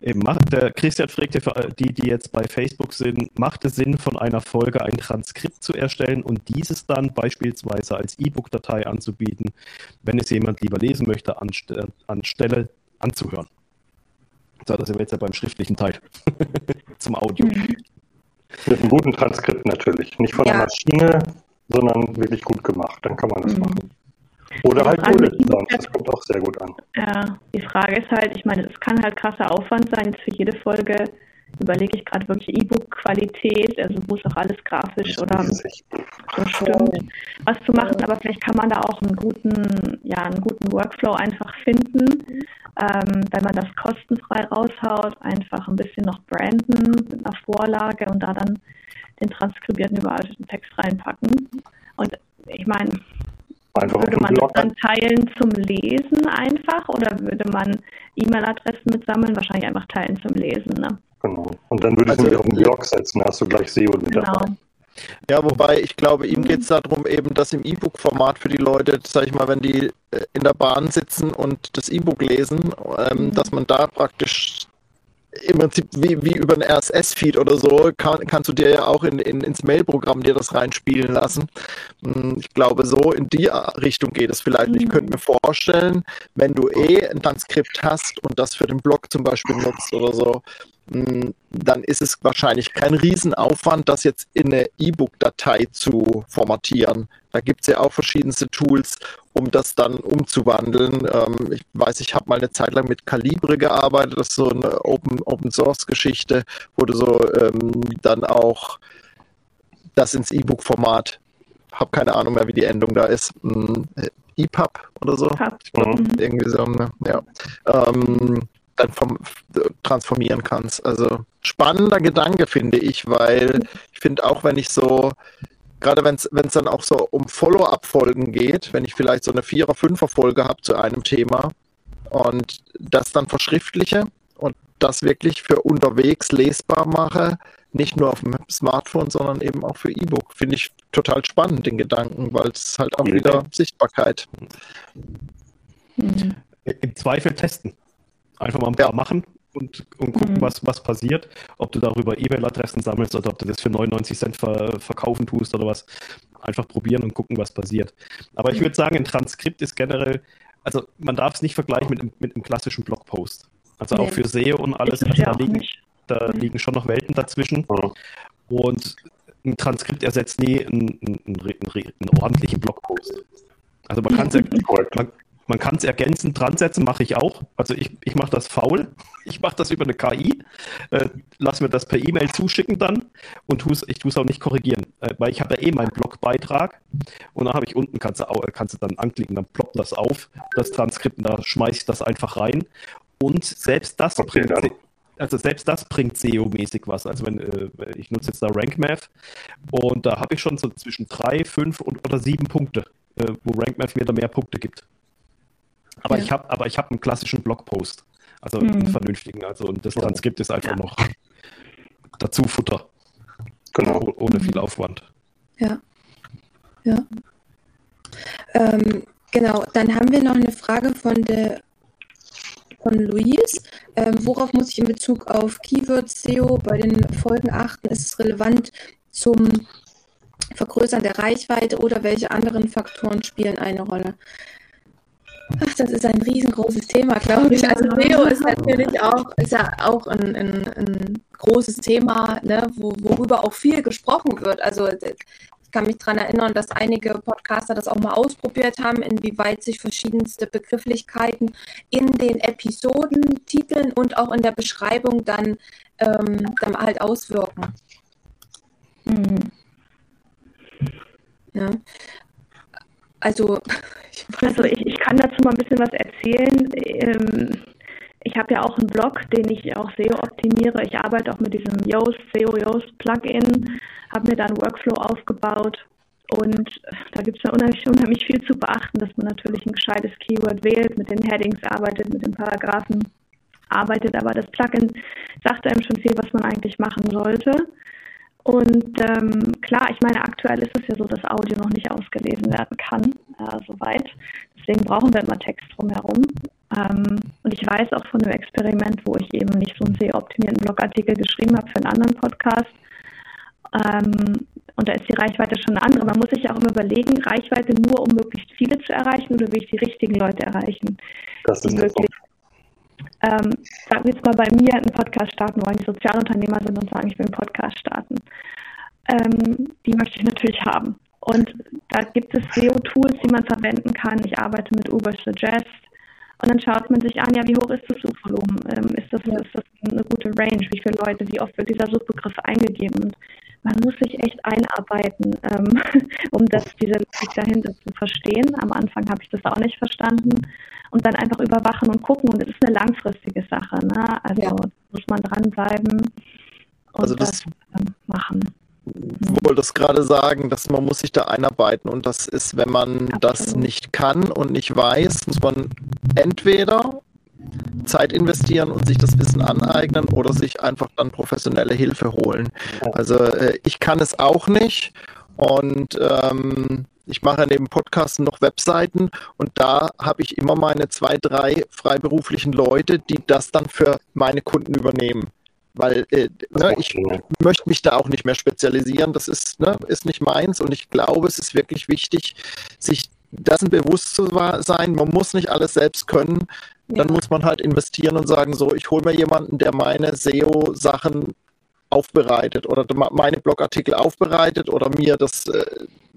Eben, macht, der Christian fragte für die, die jetzt bei Facebook sind, macht es Sinn, von einer Folge ein Transkript zu erstellen und dieses dann beispielsweise als E-Book-Datei anzubieten, wenn es jemand lieber lesen möchte, anste anstelle anzuhören? So, da sind wir jetzt ja beim schriftlichen Teil. Zum Audio. Mit einem guten Transkript natürlich. Nicht von der Ja. Maschine, sondern wirklich gut gemacht. Dann kann man das Mhm. machen. Oder halt mit Sounds. Das kommt auch sehr gut an. Ja, die Frage ist halt, ich meine, es kann halt krasser Aufwand sein. Jetzt für jede Folge überlege ich gerade wirklich E-Book-Qualität, also wo es auch alles grafisch oder so stimmt, was zu machen, aber vielleicht kann man da auch einen guten, ja, einen guten Workflow einfach finden, ähm, wenn man das kostenfrei raushaut, einfach ein bisschen noch branden mit einer Vorlage und da dann den transkribierten überarbeiteten Text reinpacken. Und ich meine, Einfach würde man das dann teilen zum Lesen einfach oder würde man E-Mail-Adressen mitsammeln? Wahrscheinlich einfach teilen zum Lesen, ne? Genau. Und dann würde ich Also- mich auf den Blog setzen. Hast du gleich SEO mit Genau. dabei. Ja, wobei ich glaube, ihm geht es darum, eben das im E-Book-Format für die Leute, sag ich mal, wenn die äh, in der Bahn sitzen und das E-Book lesen, ähm, mhm. dass man da praktisch im Prinzip wie, wie über ein RSS-Feed oder so, kann, kannst du dir ja auch in, in, ins Mail-Programm dir das reinspielen lassen. Hm, ich glaube, so in die Richtung geht es vielleicht. Mhm. Ich könnte mir vorstellen, wenn du eh ein Transkript hast und das für den Blog zum Beispiel nutzt oder so, dann ist es wahrscheinlich kein Riesenaufwand, das jetzt in eine E-Book-Datei zu formatieren. Da gibt es ja auch verschiedenste Tools, um das dann umzuwandeln. Ähm, ich weiß, ich habe mal eine Zeit lang mit Calibre gearbeitet, das ist so eine Open, Open Source Geschichte, wo du so ähm, dann auch das ins E-Book-Format, habe keine Ahnung mehr, wie die Endung da ist, hm, EPUB oder so. Mhm. Irgendwie so, ne? ja. Ähm, dann vom, transformieren kannst. Also spannender Gedanke, finde ich, weil ich finde auch, wenn ich so, gerade wenn es dann auch so um Follow-up-Folgen geht, wenn ich vielleicht so eine Vierer-, Fünfer-Folge habe zu einem Thema und das dann verschriftliche und das wirklich für unterwegs lesbar mache, nicht nur auf dem Smartphone, sondern eben auch für E-Book. Finde ich total spannend, den Gedanken, weil es halt auch wieder Sichtbarkeit. Im Zweifel testen. Einfach mal ein paar ja. machen und, und gucken, mhm. was, was passiert. Ob du darüber E-Mail-Adressen sammelst oder ob du das für 99 Cent ver verkaufen tust oder was. Einfach probieren und gucken, was passiert. Aber ich würde sagen, ein Transkript ist generell, also man darf es nicht vergleichen mit, mit einem klassischen Blogpost. Also nee. auch für SEO und alles, also da, liegen, da mhm. liegen schon noch Welten dazwischen. Mhm. Und ein Transkript ersetzt nie einen, einen, einen, einen ordentlichen Blogpost. Also man kann es ja, man, man kann es ergänzend dran setzen, mache ich auch. Also ich, ich mache das faul. Ich mache das über eine KI. Äh, lass mir das per E-Mail zuschicken dann und tu's, ich tue es auch nicht korrigieren. Äh, weil ich habe ja eh meinen Blogbeitrag und dann habe ich unten, kannst du, kannst du dann anklicken, dann ploppt das auf, das Transkript, und da schmeiße ich das einfach rein. Und selbst das okay, bringt, dann. also selbst das bringt SEO-mäßig was. Also wenn äh, ich nutze jetzt da RankMath und da habe ich schon so zwischen drei, fünf und, oder sieben Punkte, äh, wo RankMath mir da mehr Punkte gibt. Aber ja. ich habe, aber ich habe einen klassischen Blogpost, also mhm. einen vernünftigen. Also und das Transkript ist einfach ja. noch dazu Futter. Genau. Ohne viel Aufwand. Ja. Ja. Ähm, genau, dann haben wir noch eine Frage von der von Luis. Ähm, worauf muss ich in Bezug auf Keywords SEO bei den Folgen achten? Ist es relevant zum Vergrößern der Reichweite oder welche anderen Faktoren spielen eine Rolle? Ach, das ist ein riesengroßes Thema, glaube ich. Also SEO ist natürlich auch, ist ja auch ein, ein, ein großes Thema, ne, wo, worüber auch viel gesprochen wird. Also ich kann mich daran erinnern, dass einige Podcaster das auch mal ausprobiert haben, inwieweit sich verschiedenste Begrifflichkeiten in den Episoden, Titeln und auch in der Beschreibung dann, ähm, dann halt auswirken. Mhm. Ja. Also, also ich, ich kann dazu mal ein bisschen was erzählen. Ähm, ich habe ja auch einen Blog, den ich auch SEO optimiere. Ich arbeite auch mit diesem Yoast, SEO Yoast Plugin, habe mir da einen Workflow aufgebaut und da gibt es ja unheimlich, unheimlich viel zu beachten, dass man natürlich ein gescheites Keyword wählt, mit den Headings arbeitet, mit den Paragraphen arbeitet, aber das Plugin sagt einem schon viel, was man eigentlich machen sollte. Und ähm, klar, ich meine, aktuell ist es ja so, dass Audio noch nicht ausgelesen werden kann, äh, soweit. Deswegen brauchen wir immer Text drumherum. Ähm, und ich weiß auch von einem Experiment, wo ich eben nicht so einen sehr optimierten Blogartikel geschrieben habe für einen anderen Podcast. Ähm, und da ist die Reichweite schon eine andere. Man muss sich ja auch immer überlegen, Reichweite nur, um möglichst viele zu erreichen oder will ich die richtigen Leute erreichen? Das ist wirklich ähm, sagen wir jetzt mal bei mir einen Podcast starten wollen, die Sozialunternehmer sind und sagen, ich will einen Podcast starten. Ähm, die möchte ich natürlich haben. Und da gibt es SEO-Tools, die man verwenden kann. Ich arbeite mit Uber Suggest. Und dann schaut man sich an, ja, wie hoch ist das Suchvolumen? Ähm, ist, das, ist das eine gute Range? Wie viele Leute, wie oft wird dieser Suchbegriff eingegeben? Und man muss sich echt einarbeiten, ähm, um das, diese Logik dahinter zu verstehen. Am Anfang habe ich das auch nicht verstanden und dann einfach überwachen und gucken. Und es ist eine langfristige Sache. Ne? Also ja. muss man dranbleiben und also das, das ähm, machen. Ich wollte es gerade sagen, dass man muss sich da einarbeiten und das ist, wenn man Absolut. das nicht kann und nicht weiß, muss man entweder Zeit investieren und sich das Wissen aneignen oder sich einfach dann professionelle Hilfe holen. Also äh, ich kann es auch nicht und ähm, ich mache neben Podcasten noch Webseiten und da habe ich immer meine zwei, drei freiberuflichen Leute, die das dann für meine Kunden übernehmen. Weil äh, ne, ich möchte mich da auch nicht mehr spezialisieren. Das ist, ne, ist nicht meins und ich glaube, es ist wirklich wichtig, sich dessen bewusst zu sein. Man muss nicht alles selbst können. Dann ja. muss man halt investieren und sagen, so, ich hole mir jemanden, der meine SEO-Sachen aufbereitet oder meine Blogartikel aufbereitet oder mir das äh,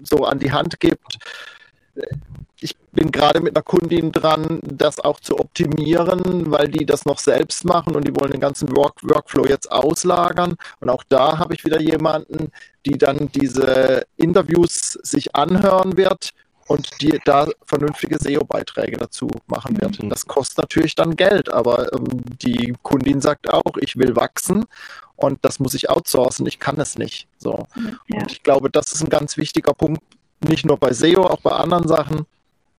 so an die Hand gibt. Ich bin gerade mit einer Kundin dran, das auch zu optimieren, weil die das noch selbst machen und die wollen den ganzen Work Workflow jetzt auslagern. Und auch da habe ich wieder jemanden, die dann diese Interviews sich anhören wird und die da vernünftige SEO-Beiträge dazu machen wird. Mhm. Das kostet natürlich dann Geld, aber ähm, die Kundin sagt auch, ich will wachsen und das muss ich outsourcen, ich kann es nicht. So. Ja. Und ich glaube, das ist ein ganz wichtiger Punkt, nicht nur bei SEO, auch bei anderen Sachen,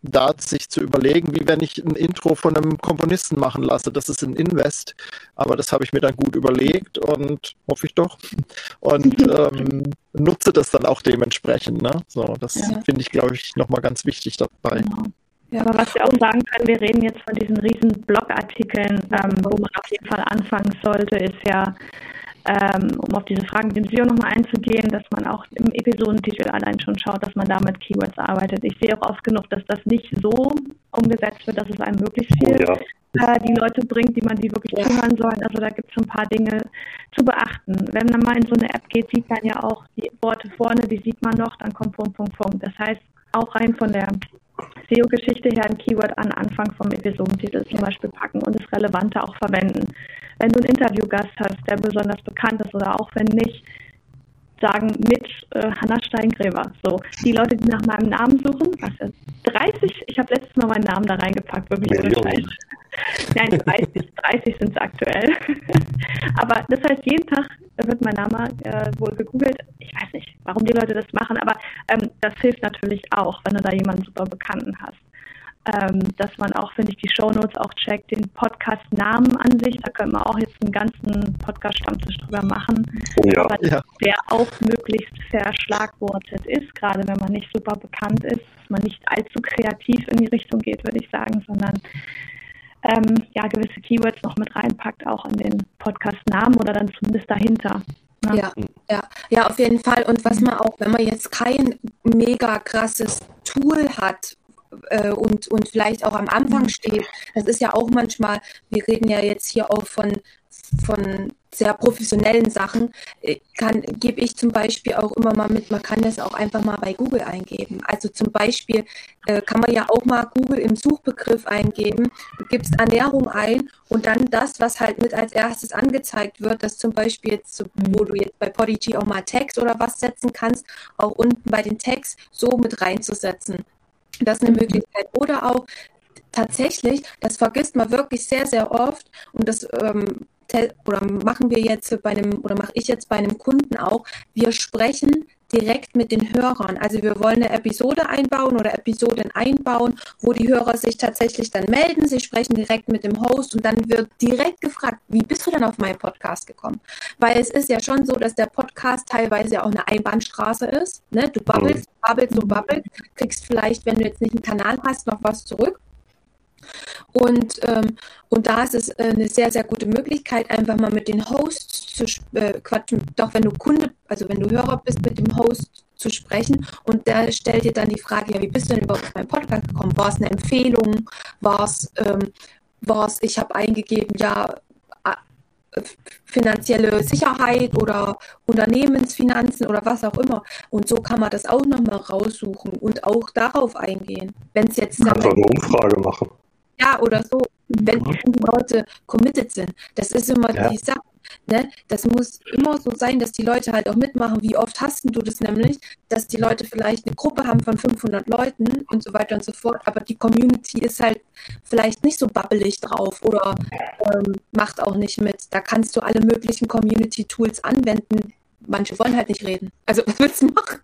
da sich zu überlegen, wie wenn ich ein Intro von einem Komponisten machen lasse. Das ist ein Invest, aber das habe ich mir dann gut überlegt und hoffe ich doch. Und ähm, nutze das dann auch dementsprechend. Ne? So, das ja. finde ich, glaube ich, nochmal ganz wichtig dabei. Genau. Ja, aber was wir auch sagen können, wir reden jetzt von diesen riesen Blogartikeln, ähm, wo man auf jeden Fall anfangen sollte, ist ja ähm, um auf diese Fragen mit dem SEO nochmal einzugehen, dass man auch im Episodentitel allein schon schaut, dass man da mit Keywords arbeitet. Ich sehe auch oft genug, dass das nicht so umgesetzt wird, dass es einem möglichst viel oh ja. äh, die Leute bringt, die man die wirklich ja. zuhören sollen. Also da gibt es ein paar Dinge zu beachten. Wenn man mal in so eine App geht, sieht man ja auch die Worte vorne, die sieht man noch, dann kommt Punkt, Punkt, Punkt. Das heißt, auch rein von der SEO-Geschichte her ein Keyword an Anfang vom Episodentitel zum Beispiel packen und das Relevante auch verwenden wenn du einen Interviewgast hast, der besonders bekannt ist oder auch wenn nicht, sagen mit äh, Hanna Steingräber. So, die Leute, die nach meinem Namen suchen, was ist 30? Ich habe letztes Mal meinen Namen da reingepackt, wirklich ohne Nein, 30, 30 sind es aktuell. aber das heißt, jeden Tag wird mein Name äh, wohl gegoogelt. Ich weiß nicht, warum die Leute das machen, aber ähm, das hilft natürlich auch, wenn du da jemanden super Bekannten hast ähm, dass man auch, finde ich, die Shownotes auch checkt, den Podcast-Namen an sich. Da können wir auch jetzt einen ganzen Podcast-Stammtisch drüber machen. Ja, Aber ja. der auch möglichst verschlagwortet ist, gerade wenn man nicht super bekannt ist, dass man nicht allzu kreativ in die Richtung geht, würde ich sagen, sondern ähm, ja, gewisse Keywords noch mit reinpackt, auch in den Podcast-Namen oder dann zumindest dahinter. Ne? Ja, ja, ja, auf jeden Fall. Und was man auch, wenn man jetzt kein mega krasses Tool hat, äh, und, und vielleicht auch am Anfang steht. Das ist ja auch manchmal, wir reden ja jetzt hier auch von, von sehr professionellen Sachen, äh, gebe ich zum Beispiel auch immer mal mit, man kann das auch einfach mal bei Google eingeben. Also zum Beispiel äh, kann man ja auch mal Google im Suchbegriff eingeben, gibst Ernährung ein und dann das, was halt mit als erstes angezeigt wird, dass zum Beispiel jetzt, wo du jetzt bei Podigy auch mal Text oder was setzen kannst, auch unten bei den Tags so mit reinzusetzen. Das ist eine Möglichkeit. Oder auch tatsächlich, das vergisst man wirklich sehr, sehr oft und das ähm, oder machen wir jetzt bei einem oder mache ich jetzt bei einem Kunden auch, wir sprechen direkt mit den Hörern. Also wir wollen eine Episode einbauen oder Episoden einbauen, wo die Hörer sich tatsächlich dann melden, sie sprechen direkt mit dem Host und dann wird direkt gefragt, wie bist du denn auf meinen Podcast gekommen? Weil es ist ja schon so, dass der Podcast teilweise auch eine Einbahnstraße ist. Ne? Du babbelst, babbelst, du babbelst, kriegst vielleicht, wenn du jetzt nicht einen Kanal hast, noch was zurück. Und, ähm, und da ist es äh, eine sehr, sehr gute Möglichkeit, einfach mal mit den Hosts zu äh, quatschen. Doch wenn du Kunde, also wenn du Hörer bist, mit dem Host zu sprechen und der stellt dir dann die Frage, ja, wie bist du denn überhaupt auf meinen Podcast gekommen? War es eine Empfehlung? War es, ähm, ich habe eingegeben, ja, finanzielle Sicherheit oder Unternehmensfinanzen oder was auch immer. Und so kann man das auch nochmal raussuchen und auch darauf eingehen. Wenn es jetzt. Kannst eine Umfrage machen. Ja, oder so. Wenn die Leute committed sind. Das ist immer ja. die Sache. Ne? Das muss immer so sein, dass die Leute halt auch mitmachen. Wie oft hast du das nämlich, dass die Leute vielleicht eine Gruppe haben von 500 Leuten und so weiter und so fort, aber die Community ist halt vielleicht nicht so babbelig drauf oder ähm, macht auch nicht mit. Da kannst du alle möglichen Community-Tools anwenden. Manche wollen halt nicht reden. Also was willst du machen?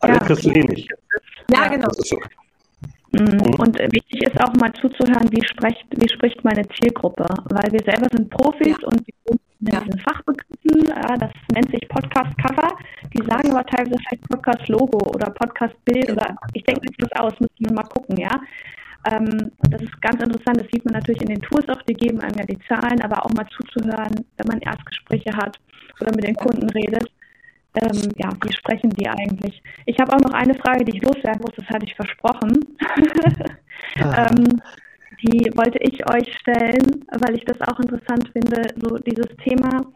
Alle ja. kriegst du eh nicht. Ja, genau. So. Mhm. Und wichtig ist auch mal zuzuhören, wie spricht, wie spricht meine Zielgruppe, weil wir selber sind Profis ja. und wir sind in diesen Fachbegriffen, ja, das nennt sich Podcast-Cover, die sagen aber teilweise vielleicht Podcast-Logo oder Podcast-Bild oder ich denke mir das aus, müssen wir mal gucken, ja. Ähm, das ist ganz interessant, das sieht man natürlich in den Tools auch, die geben einem ja die Zahlen, aber auch mal zuzuhören, wenn man Erstgespräche hat oder mit den Kunden redet. Ähm, ja, wie sprechen die eigentlich? Ich habe auch noch eine Frage, die ich loswerden muss, das hatte ich versprochen. ah. ähm, die wollte ich euch stellen, weil ich das auch interessant finde, so dieses Thema,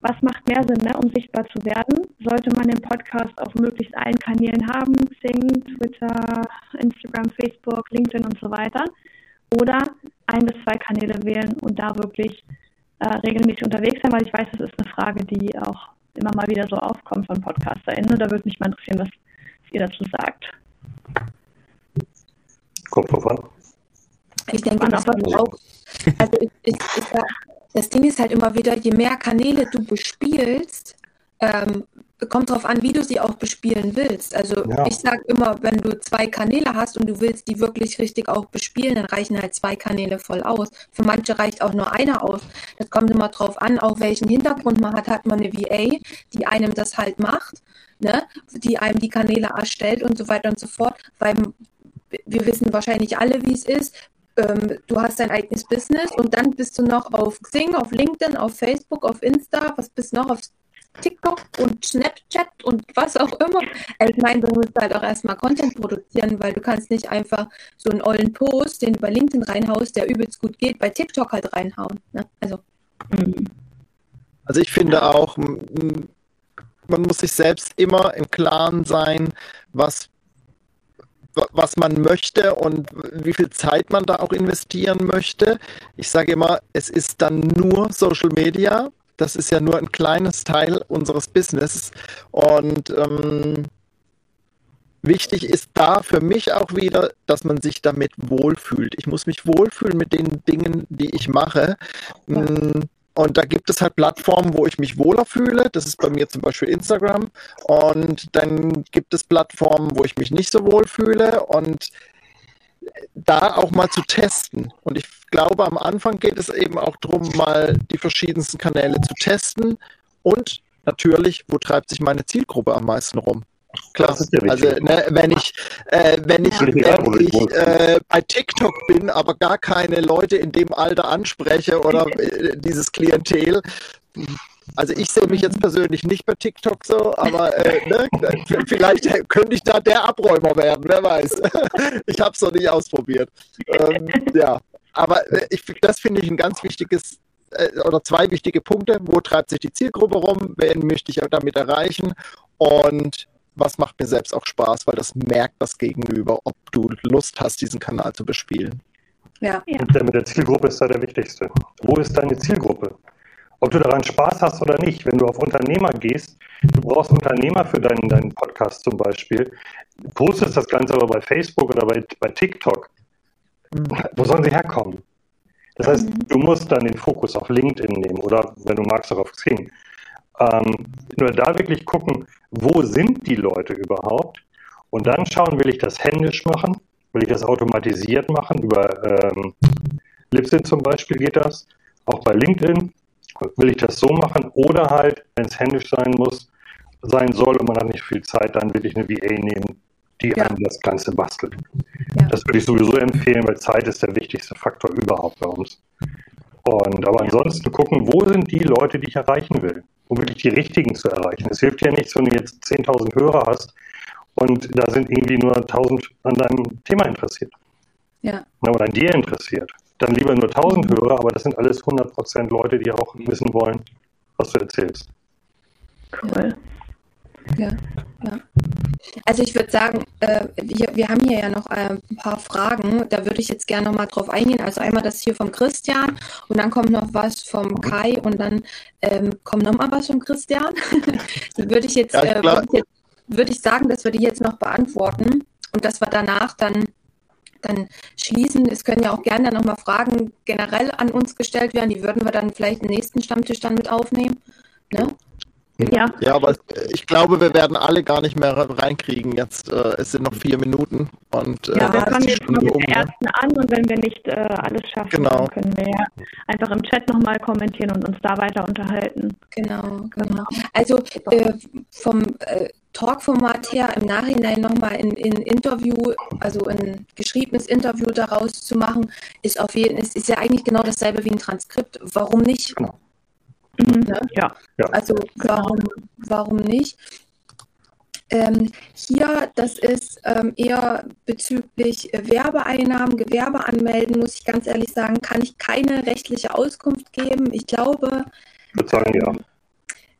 was macht mehr Sinn, ne, um sichtbar zu werden? Sollte man den Podcast auf möglichst allen Kanälen haben, Xing, Twitter, Instagram, Facebook, LinkedIn und so weiter? Oder ein bis zwei Kanäle wählen und da wirklich äh, regelmäßig unterwegs sein, weil ich weiß, das ist eine Frage, die auch immer mal wieder so aufkommt von PodcasterInnen. Da würde mich mal interessieren, was ihr dazu sagt. Kommt drauf an. Ich denke, das auch. Also ich, ich, ich, das Ding ist halt immer wieder, je mehr Kanäle du bespielst, ähm, kommt darauf an, wie du sie auch bespielen willst. Also ja. ich sage immer, wenn du zwei Kanäle hast und du willst die wirklich richtig auch bespielen, dann reichen halt zwei Kanäle voll aus. Für manche reicht auch nur einer aus. Das kommt immer darauf an, auch welchen Hintergrund man hat. Hat man eine VA, die einem das halt macht, ne? die einem die Kanäle erstellt und so weiter und so fort. Weil wir wissen wahrscheinlich alle, wie es ist ähm, du hast dein eigenes Business und dann bist du noch auf Xing, auf LinkedIn, auf Facebook, auf Insta, was bist noch auf TikTok und Snapchat und was auch immer. Ich meine, du musst halt auch erstmal Content produzieren, weil du kannst nicht einfach so einen ollen Post, den du bei LinkedIn reinhaust, der übelst gut geht, bei TikTok halt reinhauen. Ne? Also. Mhm. also ich finde auch, man muss sich selbst immer im Klaren sein, was was man möchte und wie viel Zeit man da auch investieren möchte. Ich sage immer, es ist dann nur Social Media. Das ist ja nur ein kleines Teil unseres Business. Und ähm, wichtig ist da für mich auch wieder, dass man sich damit wohlfühlt. Ich muss mich wohlfühlen mit den Dingen, die ich mache. Ja. Mm, und da gibt es halt Plattformen, wo ich mich wohler fühle. Das ist bei mir zum Beispiel Instagram. Und dann gibt es Plattformen, wo ich mich nicht so wohl fühle. Und da auch mal zu testen. Und ich glaube, am Anfang geht es eben auch darum, mal die verschiedensten Kanäle zu testen. Und natürlich, wo treibt sich meine Zielgruppe am meisten rum? Klar, also ne, wenn ich, äh, wenn ich, wenn ich äh, bei TikTok bin, aber gar keine Leute in dem Alter anspreche oder äh, dieses Klientel, also ich sehe mich jetzt persönlich nicht bei TikTok so, aber äh, ne, vielleicht könnte ich da der Abräumer werden, wer weiß. ich habe es noch nicht ausprobiert. Ähm, ja, aber äh, ich, das finde ich ein ganz wichtiges äh, oder zwei wichtige Punkte. Wo treibt sich die Zielgruppe rum? Wen möchte ich damit erreichen? Und was macht mir selbst auch Spaß, weil das merkt das Gegenüber, ob du Lust hast, diesen Kanal zu bespielen. Ja. Und der mit der Zielgruppe ist da der wichtigste. Wo ist deine Zielgruppe? Ob du daran Spaß hast oder nicht, wenn du auf Unternehmer gehst, du brauchst Unternehmer für deinen, deinen Podcast zum Beispiel, postest das Ganze aber bei Facebook oder bei, bei TikTok. Wo sollen sie herkommen? Das heißt, mhm. du musst dann den Fokus auf LinkedIn nehmen oder wenn du magst auch auf Xing. Ähm, nur da wirklich gucken, wo sind die Leute überhaupt? Und dann schauen, will ich das händisch machen? Will ich das automatisiert machen? Über ähm, Libsyn zum Beispiel geht das. Auch bei LinkedIn will ich das so machen. Oder halt, wenn es händisch sein muss, sein soll und man hat nicht viel Zeit, dann will ich eine VA nehmen, die ja. einem das Ganze bastelt. Ja. Das würde ich sowieso empfehlen, weil Zeit ist der wichtigste Faktor überhaupt bei uns. Und aber ansonsten gucken, wo sind die Leute, die ich erreichen will, um wirklich die richtigen zu erreichen. Es hilft ja nichts, wenn du jetzt 10.000 Hörer hast und da sind irgendwie nur 1.000 an deinem Thema interessiert. Ja. Oder an dir interessiert. Dann lieber nur 1.000 Hörer, aber das sind alles 100% Leute, die auch wissen wollen, was du erzählst. Cool. Ja, ja. Also ich würde sagen, äh, wir, wir haben hier ja noch äh, ein paar Fragen. Da würde ich jetzt gerne noch mal drauf eingehen. Also einmal das hier vom Christian und dann kommt noch was vom Kai und dann ähm, kommt noch mal was vom Christian. würde ich jetzt, ja, äh, würde ich, würd ich sagen, dass wir die jetzt noch beantworten und dass wir danach dann dann schließen. Es können ja auch gerne noch mal Fragen generell an uns gestellt werden. Die würden wir dann vielleicht im nächsten Stammtisch dann mit aufnehmen. Ne? Ja. Ja, aber ich glaube, wir werden alle gar nicht mehr reinkriegen. Jetzt, äh, es sind noch vier Minuten und äh, Ja, wir fangen jetzt mal mit um, der ne? ersten an und wenn wir nicht äh, alles schaffen, Genau. dann können wir ja einfach im Chat nochmal kommentieren und uns da weiter unterhalten. Genau, genau. Also äh, vom äh, Talkformat her im Nachhinein nochmal ein in Interview, also ein geschriebenes Interview daraus zu machen, ist auf jeden ist, ist ja eigentlich genau dasselbe wie ein Transkript. Warum nicht? Mhm. Ja. Ja. Also warum, warum nicht? Ähm, hier, das ist ähm, eher bezüglich Werbeeinnahmen, Gewerbe anmelden, muss ich ganz ehrlich sagen, kann ich keine rechtliche Auskunft geben. Ich glaube, Ich würde sagen, ja.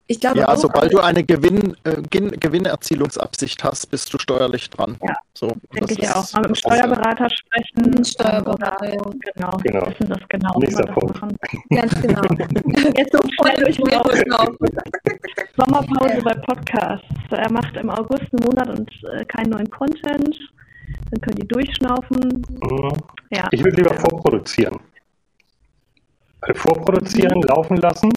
Ich glaube Ja, auch, sobald du eine Gewinn, äh, Gewinn- Gewinnerzielungsabsicht hast, bist du steuerlich dran. Ja, so, Denke ich ist- auch. Mal mit dem Steuerberater sprechen. Ein Steuerberater, Oder, ja. genau, Genau. wissen das genau. Nächster wir Punkt. machen. ganz genau. Jetzt so schnell durchlaufen. Sommerpause bei Podcasts. Er macht im August einen Monat und äh, keinen neuen Content. Dann können die durchschnaufen. Mhm. Ja. Ich würde lieber vorproduzieren. Äh, Vorproduzieren, laufen lassen,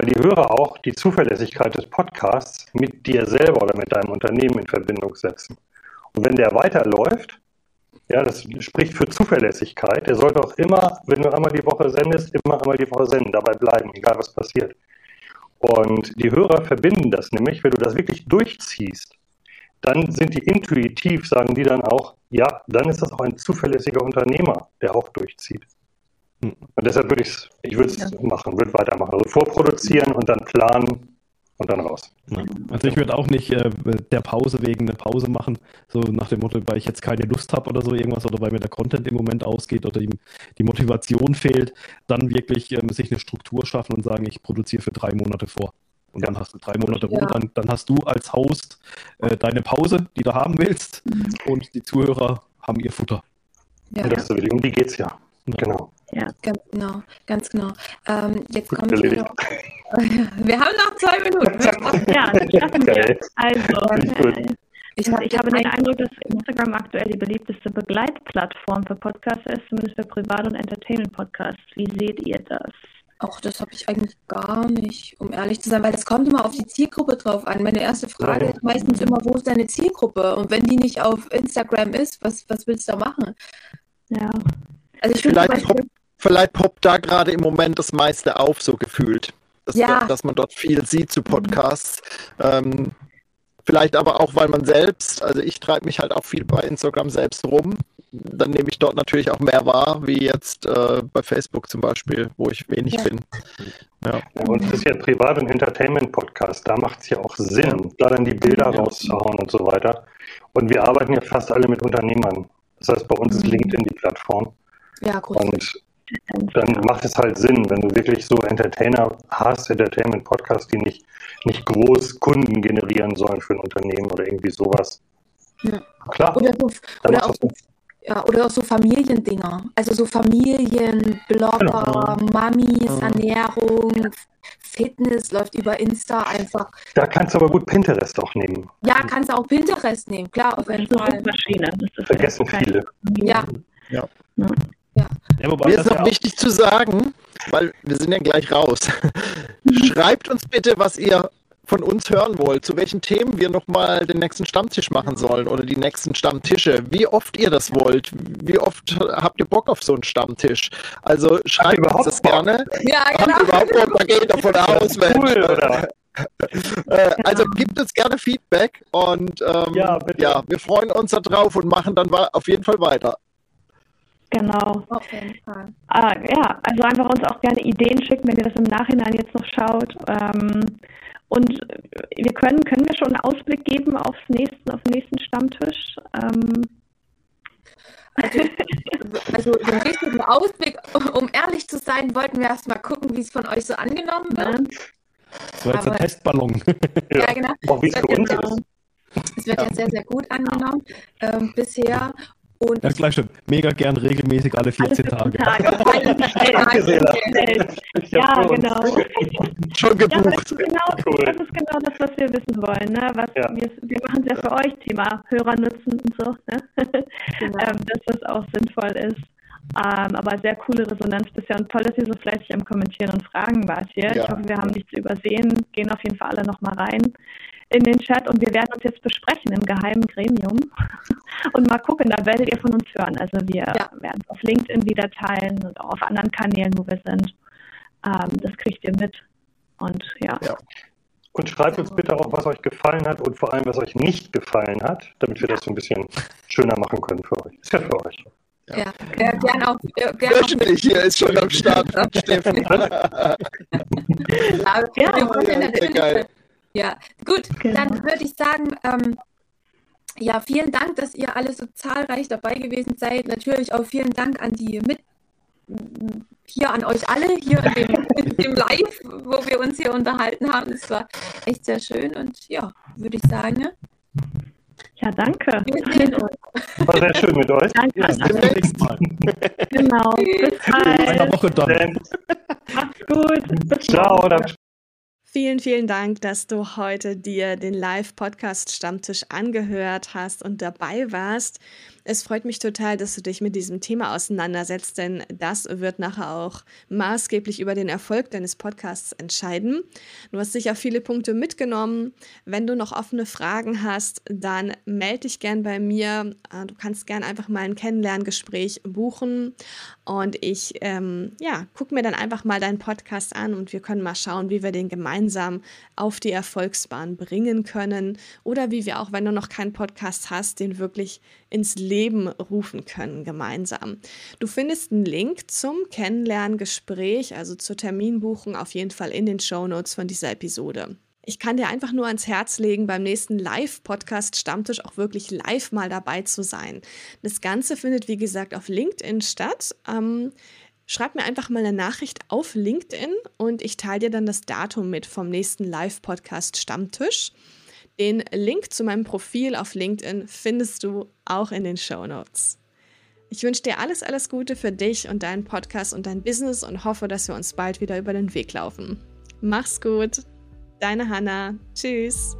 weil die Hörer auch die Zuverlässigkeit des Podcasts mit dir selber oder mit deinem Unternehmen in Verbindung setzen. Und wenn der weiterläuft, ja, das spricht für Zuverlässigkeit. Der sollte auch immer, wenn du einmal die Woche sendest, immer einmal die Woche senden, dabei bleiben, egal was passiert. Und die Hörer verbinden das nämlich, wenn du das wirklich durchziehst, dann sind die intuitiv, sagen die dann auch, ja, dann ist das auch ein zuverlässiger Unternehmer, der auch durchzieht. Und deshalb würde ich's, ich würde es machen, würde weitermachen. Also vorproduzieren und dann planen und dann raus. Ja. Also ich würde auch nicht äh, der Pause wegen eine Pause machen, so nach dem Motto, weil ich jetzt keine Lust habe oder so irgendwas oder weil mir der Content im Moment ausgeht oder ihm die Motivation fehlt, dann wirklich ähm, sich eine Struktur schaffen und sagen, ich produziere für drei Monate vor. Und dann hast du drei Monate Ja. dann, dann hast du als Host äh, deine Pause, die du haben willst und die Zuhörer haben ihr Futter. Ja, Und das ist so, um die geht's ja. Ja. Genau. Ganz genau, ganz genau. Ähm, jetzt Gut kommt erledigt. noch, wir haben noch zwei Minuten. Ja, das schaffen wir. Geil. Also, äh, Ich, ich, hab ich habe den ein- Eindruck, dass Instagram aktuell die beliebteste Begleitplattform für Podcaster ist, zumindest für Privat- und Entertainment-Podcasts. Wie seht ihr das? Auch das habe ich eigentlich gar nicht, um ehrlich zu sein, weil das kommt immer auf die Zielgruppe drauf an. Meine erste Frage Ja. ist meistens immer, wo ist deine Zielgruppe? Und wenn die nicht auf Instagram ist, was, was willst du da machen? Ja, Also ich finde zum Vielleicht, Beispiel, vielleicht poppt da gerade im Moment das meiste auf, so gefühlt. Dass, Ja. dass man dort viel sieht zu Podcasts. Ähm, vielleicht aber auch, weil man selbst, also ich treibe mich halt auch viel bei Instagram selbst rum. Dann nehme ich dort natürlich auch mehr wahr, wie jetzt äh, bei Facebook zum Beispiel, wo ich wenig Ja. bin. Ja. Ja, und es ist ja Privat- und Entertainment-Podcast. Da macht es ja auch Sinn, da dann die Bilder rauszuhauen und so weiter. Und wir arbeiten ja fast alle mit Unternehmern. Das heißt, bei uns ist LinkedIn die Plattform. ja, gut. Und dann macht es halt Sinn, wenn du wirklich so Entertainer hast, Entertainment-Podcasts, die nicht, nicht groß Kunden generieren sollen für ein Unternehmen oder irgendwie sowas. Ja. Klar, Oder, so, oder, auch so, ja, oder auch so Familiendinger. Also so Familien, Blogger, Mamis, Mhm. Ernährung, Fitness läuft über Insta einfach. Da kannst du aber gut Pinterest auch nehmen. Ja, kannst du auch Pinterest nehmen, klar, auf jeden das ist eine Fall. Suchmaschine. Das ist Vergessen viele. Ja, Ja, wobei Mir das ist ja noch wichtig zu sagen, weil wir sind ja gleich raus. Schreibt uns bitte, was ihr von uns hören wollt, zu welchen Themen wir nochmal den nächsten Stammtisch machen sollen oder die nächsten Stammtische, wie oft ihr das wollt, wie oft habt ihr Bock auf so einen Stammtisch. Also schreibt uns das Bock? gerne. ja Habt ihr genau. überhaupt Bock? Da gehe ich davon aus. Mensch. Cool, oder? Äh, also gibt uns gerne Feedback und ähm, Ja, ja, wir freuen uns darauf und machen dann auf jeden Fall weiter. Genau. Auf jeden Fall. Ah, ja, also einfach uns auch gerne Ideen schicken, wenn ihr das im Nachhinein jetzt noch schaut. Ähm, und wir können, können wir schon einen Ausblick geben aufs nächsten, auf den nächsten Stammtisch. Ähm, Also den richtigen Ausblick, um ehrlich zu sein, wollten wir erst mal gucken, wie es von euch so angenommen wird. das war jetzt ein Testballon. Ja, genau. Auch wie es für wird uns ist. Es wird ja sehr, sehr gut angenommen ähm, bisher. Und ja, gleich schon. Mega gern regelmäßig alle 14 alle 14 Tage. Tage. Ja, genau. Schon Ja, aber das gebucht. ist, genau, Cool. das ist genau das, was wir wissen wollen. Ne? Was, Ja. wir, wir machen es ja für euch, Thema Hörer nutzen und so. Ne? Genau. ähm, dass das auch sinnvoll ist. Ähm, aber sehr coole Resonanz bisher und toll, dass ihr so fleißig am Kommentieren und Fragen wart hier. Ja. Ich hoffe, wir haben nichts übersehen. Gehen auf jeden Fall alle nochmal rein in den Chat und wir werden uns jetzt besprechen im geheimen Gremium und mal gucken, da werdet ihr von uns hören. Also wir ja. werden es auf LinkedIn wieder teilen und auch auf anderen Kanälen, wo wir sind. Ähm, das kriegt ihr mit. Und ja. ja. Und schreibt uns bitte auch, was euch gefallen hat und vor allem, was euch nicht gefallen hat, damit wir das so ein bisschen schöner machen können für euch. Ist ja für euch. Ja, ja, ja gern auch. Gern Wöchentlich hier ist schon am Start, Steffen. ja, ja, ja, gut, genau. dann würde ich sagen, ähm, ja, vielen Dank, dass ihr alle so zahlreich dabei gewesen seid. Natürlich auch vielen Dank an die mit hier an euch alle, hier in dem, in dem Live, wo wir uns hier unterhalten haben. Es war echt sehr schön und ja, würde ich sagen. Ne? Ja, danke. War sehr schön mit euch. Danke. Ja, bis zum nächsten Mal. Genau. Bis bald. In einer Woche dann. Macht's gut. Bis Ciao. Dann. Vielen, vielen Dank, dass du heute dir den Live-Podcast-Stammtisch angehört hast und dabei warst. Es freut mich total, dass du dich mit diesem Thema auseinandersetzt, denn das wird nachher auch maßgeblich über den Erfolg deines Podcasts entscheiden. Du hast sicher viele Punkte mitgenommen. Wenn du noch offene Fragen hast, dann melde dich gern bei mir. Du kannst gern einfach mal ein Kennenlerngespräch buchen und ich ähm, ja, guck mir dann einfach mal deinen Podcast an und wir können mal schauen, wie wir den gemeinsam auf die Erfolgsbahn bringen können oder wie wir auch, wenn du noch keinen Podcast hast, den wirklich ins Leben rufen können gemeinsam. Du findest einen Link zum Kennenlerngespräch, also zur Terminbuchung, auf jeden Fall in den Show Notes von dieser Episode. Ich kann dir einfach nur ans Herz legen, beim nächsten Live-Podcast Stammtisch auch wirklich live mal dabei zu sein. Das Ganze findet, wie gesagt, auf LinkedIn statt. Ähm, schreib mir einfach mal eine Nachricht auf LinkedIn und ich teile dir dann das Datum mit vom nächsten Live-Podcast Stammtisch. Den Link zu meinem Profil auf LinkedIn findest du auch in den Show Notes. Ich wünsche dir alles, alles Gute für dich und deinen Podcast und dein Business und hoffe, dass wir uns bald wieder über den Weg laufen. Mach's gut, deine Hanna. Tschüss.